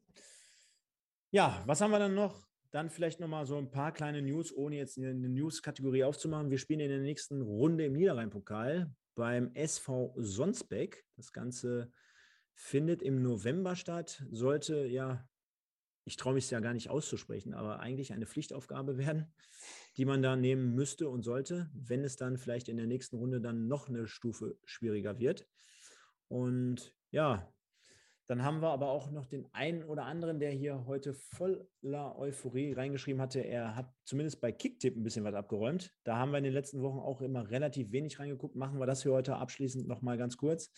Ja, was haben wir dann noch? Dann vielleicht nochmal so ein paar kleine News, ohne jetzt eine News-Kategorie aufzumachen. Wir spielen in der nächsten Runde im Niederrhein-Pokal beim SV Sonsbeck. Das Ganze findet im November statt. Sollte ja, ich traue mich es ja gar nicht auszusprechen, aber eigentlich eine Pflichtaufgabe werden, die man da nehmen müsste und sollte, wenn es dann vielleicht in der nächsten Runde dann noch eine Stufe schwieriger wird. Und ja, dann haben wir aber auch noch den einen oder anderen, der hier heute voller Euphorie reingeschrieben hatte. Er hat zumindest bei Kicktipp ein bisschen was abgeräumt. Da haben wir in den letzten Wochen auch immer relativ wenig reingeguckt. Machen wir das für heute abschließend nochmal ganz kurz.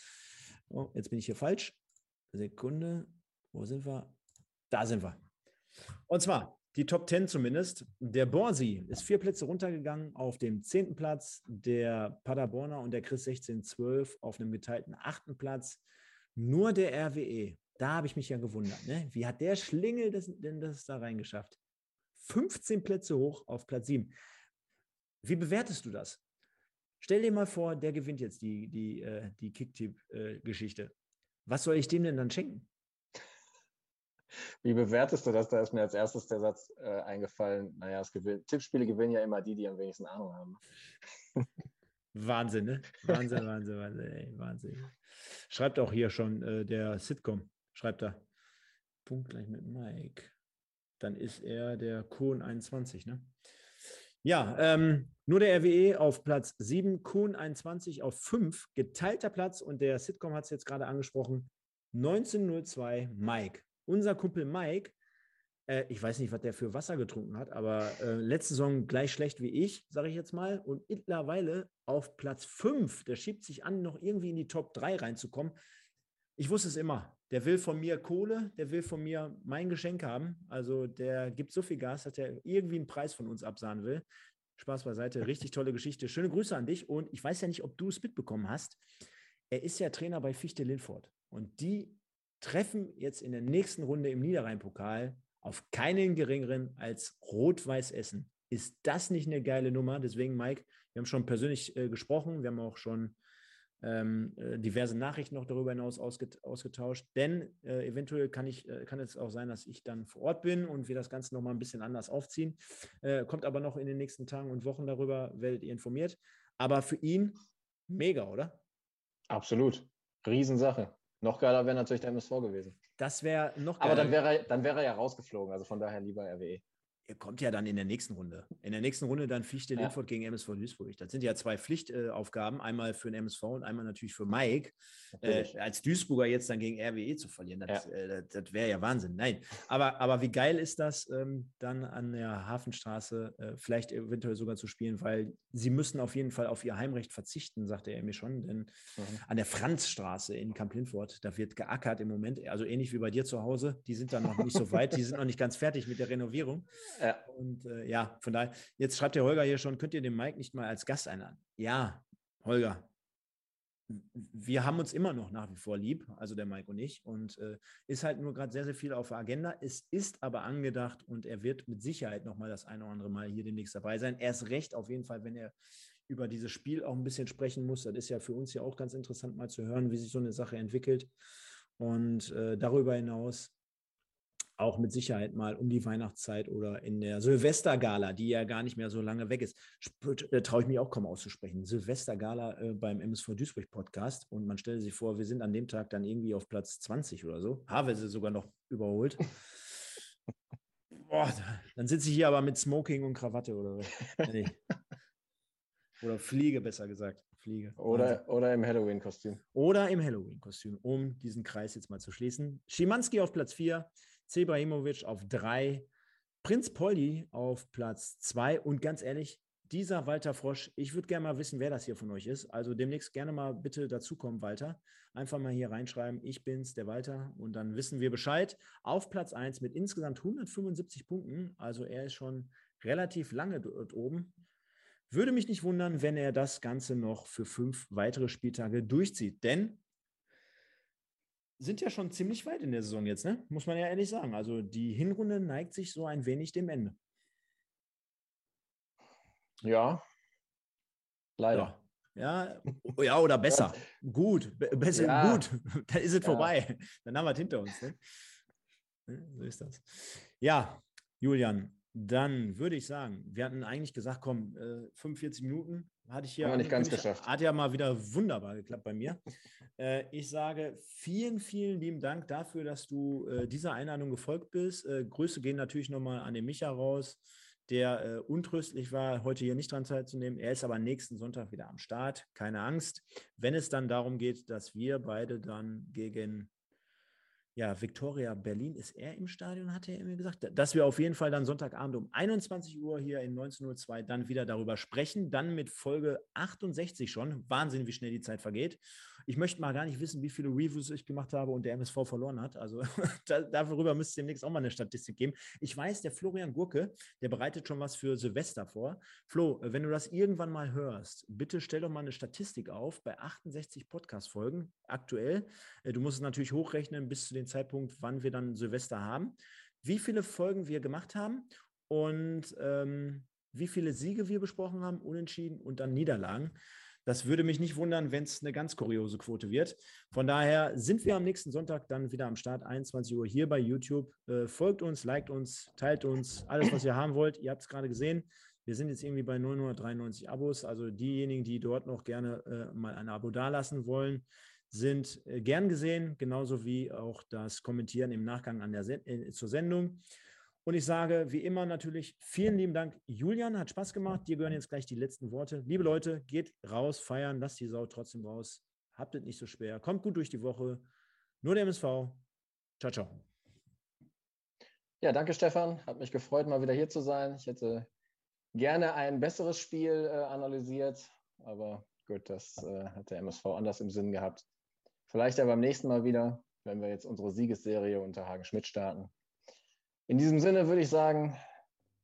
Oh, jetzt bin ich hier falsch. Sekunde. Wo sind wir? Da sind wir. Und zwar die Top 10 zumindest. Der Borsi ist vier Plätze runtergegangen auf dem zehnten Platz. Der Paderborner und der Chris 1612 auf einem geteilten achten Platz. Nur der RWE, da habe ich mich ja gewundert. Ne? Wie hat der Schlingel das, denn das da reingeschafft? 15 Plätze hoch auf Platz 7. Wie bewertest du das? Stell dir mal vor, der gewinnt jetzt die, die, äh, die Kicktipp-Geschichte. Was soll ich dem denn dann schenken? Wie bewertest du das? Da ist mir als erstes der Satz äh, eingefallen. Naja, gewinn, Tippspiele gewinnen ja immer die, die am wenigsten Ahnung haben. Wahnsinn, ne? Wahnsinn, Wahnsinn, Wahnsinn, ey, Wahnsinn. Schreibt auch hier schon äh, der Sitcom, schreibt er. Punkt gleich mit Mike. Dann ist er der Kuhn 21, ne? Ja, ähm, nur der RWE auf Platz 7, Kuhn 21 auf 5, geteilter Platz und der Sitcom hat es jetzt gerade angesprochen, 1902 Mike. Unser Kumpel Mike, ich weiß nicht, was der für Wasser getrunken hat, aber äh, letzte Saison gleich schlecht wie ich, sage ich jetzt mal. Und mittlerweile auf Platz 5. Der schiebt sich an, noch irgendwie in die Top 3 reinzukommen. Ich wusste es immer. Der will von mir Kohle, der will von mir mein Geschenk haben. Also der gibt so viel Gas, dass er irgendwie einen Preis von uns absahen will. Spaß beiseite, richtig tolle Geschichte. Schöne Grüße an dich. Und ich weiß ja nicht, ob du es mitbekommen hast. Er ist ja Trainer bei Fichte Lindfort. Und die treffen jetzt in der nächsten Runde im Niederrhein-Pokal auf keinen geringeren als Rot-Weiß Essen. Ist das nicht eine geile Nummer? Deswegen, Mike, wir haben schon persönlich äh, gesprochen. Wir haben auch schon ähm, äh, diverse Nachrichten noch darüber hinaus ausget ausgetauscht. Denn äh, eventuell kann, ich, äh, kann es auch sein, dass ich dann vor Ort bin und wir das Ganze nochmal ein bisschen anders aufziehen. Äh, kommt aber noch in den nächsten Tagen und Wochen darüber, werdet ihr informiert. Aber für ihn mega, oder? Absolut. Riesensache. Noch geiler wäre natürlich der MSV gewesen. Das wäre noch geiler. Aber dann wäre, er, dann wäre er ja rausgeflogen. Also von daher lieber RWE kommt ja dann in der nächsten Runde. In der nächsten Runde dann Fichte ja. Lindfurt gegen MSV Duisburg. Das sind ja zwei Pflichtaufgaben, einmal für den MSV und einmal natürlich für Mike. Äh, als Duisburger jetzt dann gegen RWE zu verlieren, das, ja. äh, das, das wäre ja Wahnsinn. Nein, aber, aber wie geil ist das, ähm, dann an der Hafenstraße äh, vielleicht eventuell sogar zu spielen, weil sie müssen auf jeden Fall auf ihr Heimrecht verzichten, sagte er mir schon, denn mhm. an der Franzstraße in Kamp Lindfort, da wird geackert im Moment, also ähnlich wie bei dir zu Hause, die sind da noch nicht so weit, die sind noch nicht ganz fertig mit der Renovierung. Ja. Und äh, ja, von daher, jetzt schreibt der Holger hier schon, könnt ihr den Mike nicht mal als Gast einladen? Ja, Holger, wir haben uns immer noch nach wie vor lieb, also der Mike und ich, und äh, ist halt nur gerade sehr, sehr viel auf der Agenda. Es ist aber angedacht und er wird mit Sicherheit nochmal das eine oder andere Mal hier demnächst dabei sein. Erst recht auf jeden Fall, wenn er über dieses Spiel auch ein bisschen sprechen muss. Das ist ja für uns ja auch ganz interessant mal zu hören, wie sich so eine Sache entwickelt. Und äh, darüber hinaus auch mit Sicherheit mal um die Weihnachtszeit oder in der Silvestergala, die ja gar nicht mehr so lange weg ist, äh, traue ich mich auch kaum auszusprechen. Silvestergala äh, beim MSV Duisburg Podcast und man stellt sich vor, wir sind an dem Tag dann irgendwie auf Platz 20 oder so. Havelse sogar noch überholt. Boah, dann sitze ich hier aber mit Smoking und Krawatte oder nee. Oder Fliege, besser gesagt. Fliege. Oder, oder im Halloween-Kostüm. Oder im Halloween-Kostüm, um diesen Kreis jetzt mal zu schließen. Schimanski auf Platz 4, Zebrahimovic auf drei, Prinz Polly auf Platz zwei und ganz ehrlich, dieser Walter Frosch, ich würde gerne mal wissen, wer das hier von euch ist. Also demnächst gerne mal bitte dazukommen, Walter. Einfach mal hier reinschreiben, ich bin's, der Walter. Und dann wissen wir Bescheid. Auf Platz 1 mit insgesamt 175 Punkten. Also er ist schon relativ lange dort oben. Würde mich nicht wundern, wenn er das Ganze noch für fünf weitere Spieltage durchzieht. Denn sind ja schon ziemlich weit in der Saison jetzt, ne? Muss man ja ehrlich sagen. Also die Hinrunde neigt sich so ein wenig dem Ende. Ja. Leider. Ja, ja, ja oder besser. gut, besser, ja. gut. Dann ist es vorbei. Dann haben wir es hinter uns. Ne? ne? So ist das. Ja, Julian, dann würde ich sagen, wir hatten eigentlich gesagt, komm, 45 äh, Minuten hatte ich hier. Haben nicht ganz geschafft. Hat ja mal wieder wunderbar geklappt bei mir. Äh, ich sage vielen, vielen lieben Dank dafür, dass du äh, dieser Einladung gefolgt bist. Grüße gehen natürlich nochmal an den Micha raus, der untröstlich war, heute hier nicht dran teilzunehmen. Er ist aber nächsten Sonntag wieder am Start. Keine Angst. Wenn es dann darum geht, dass wir beide dann gegen ja, Victoria Berlin ist er im Stadion, hat er mir gesagt, dass wir auf jeden Fall dann Sonntagabend um 21 Uhr hier in 19.02 dann wieder darüber sprechen. Dann mit Folge 68 schon. Wahnsinn, wie schnell die Zeit vergeht. Ich möchte mal gar nicht wissen, wie viele Reviews ich gemacht habe und der MSV verloren hat. Also darüber müsste es demnächst auch mal eine Statistik geben. Ich weiß, der Florian Gurke, der bereitet schon was für Silvester vor. Flo, wenn du das irgendwann mal hörst, bitte stell doch mal eine Statistik auf bei 68 Podcast-Folgen aktuell. Äh, du musst es natürlich hochrechnen bis zu dem Zeitpunkt, wann wir dann Silvester haben. Wie viele Folgen wir gemacht haben und ähm, wie viele Siege wir besprochen haben, unentschieden und dann Niederlagen. Das würde mich nicht wundern, wenn es eine ganz kuriose Quote wird. Von daher sind wir am nächsten Sonntag dann wieder am Start, 21 Uhr hier bei YouTube. Äh, folgt uns, liked uns, teilt uns, alles, was ihr haben wollt. Ihr habt es gerade gesehen. Wir sind jetzt irgendwie bei 993 Abos. Also diejenigen, die dort noch gerne äh, mal ein Abo dalassen wollen, sind äh, gern gesehen, genauso wie auch das Kommentieren im Nachgang an der Sen äh, zur Sendung. Und ich sage wie immer natürlich vielen lieben Dank. Julian, hat Spaß gemacht. Dir gehören jetzt gleich die letzten Worte. Liebe Leute, geht raus, feiern, lasst die Sau trotzdem raus. Habt es nicht so schwer. Kommt gut durch die Woche. Nur der MSV. Ciao, ciao. Ja, danke Stefan. Hat mich gefreut, mal wieder hier zu sein. Ich hätte gerne ein besseres Spiel äh, analysiert, aber gut, das äh, hat der MSV anders im Sinn gehabt. Vielleicht ja beim nächsten Mal wieder, wenn wir jetzt unsere Siegesserie unter Hagen Schmidt starten. In diesem Sinne würde ich sagen,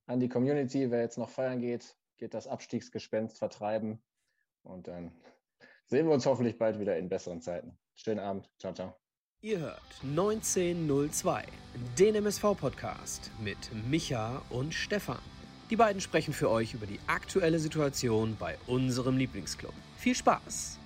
an die Community, wer jetzt noch feiern geht, geht das Abstiegsgespenst vertreiben und dann sehen wir uns hoffentlich bald wieder in besseren Zeiten. Schönen Abend. Ciao, ciao. Ihr hört 1902, den MSV-Podcast mit Micha und Stefan. Die beiden sprechen für euch über die aktuelle Situation bei unserem Lieblingsclub. Viel Spaß!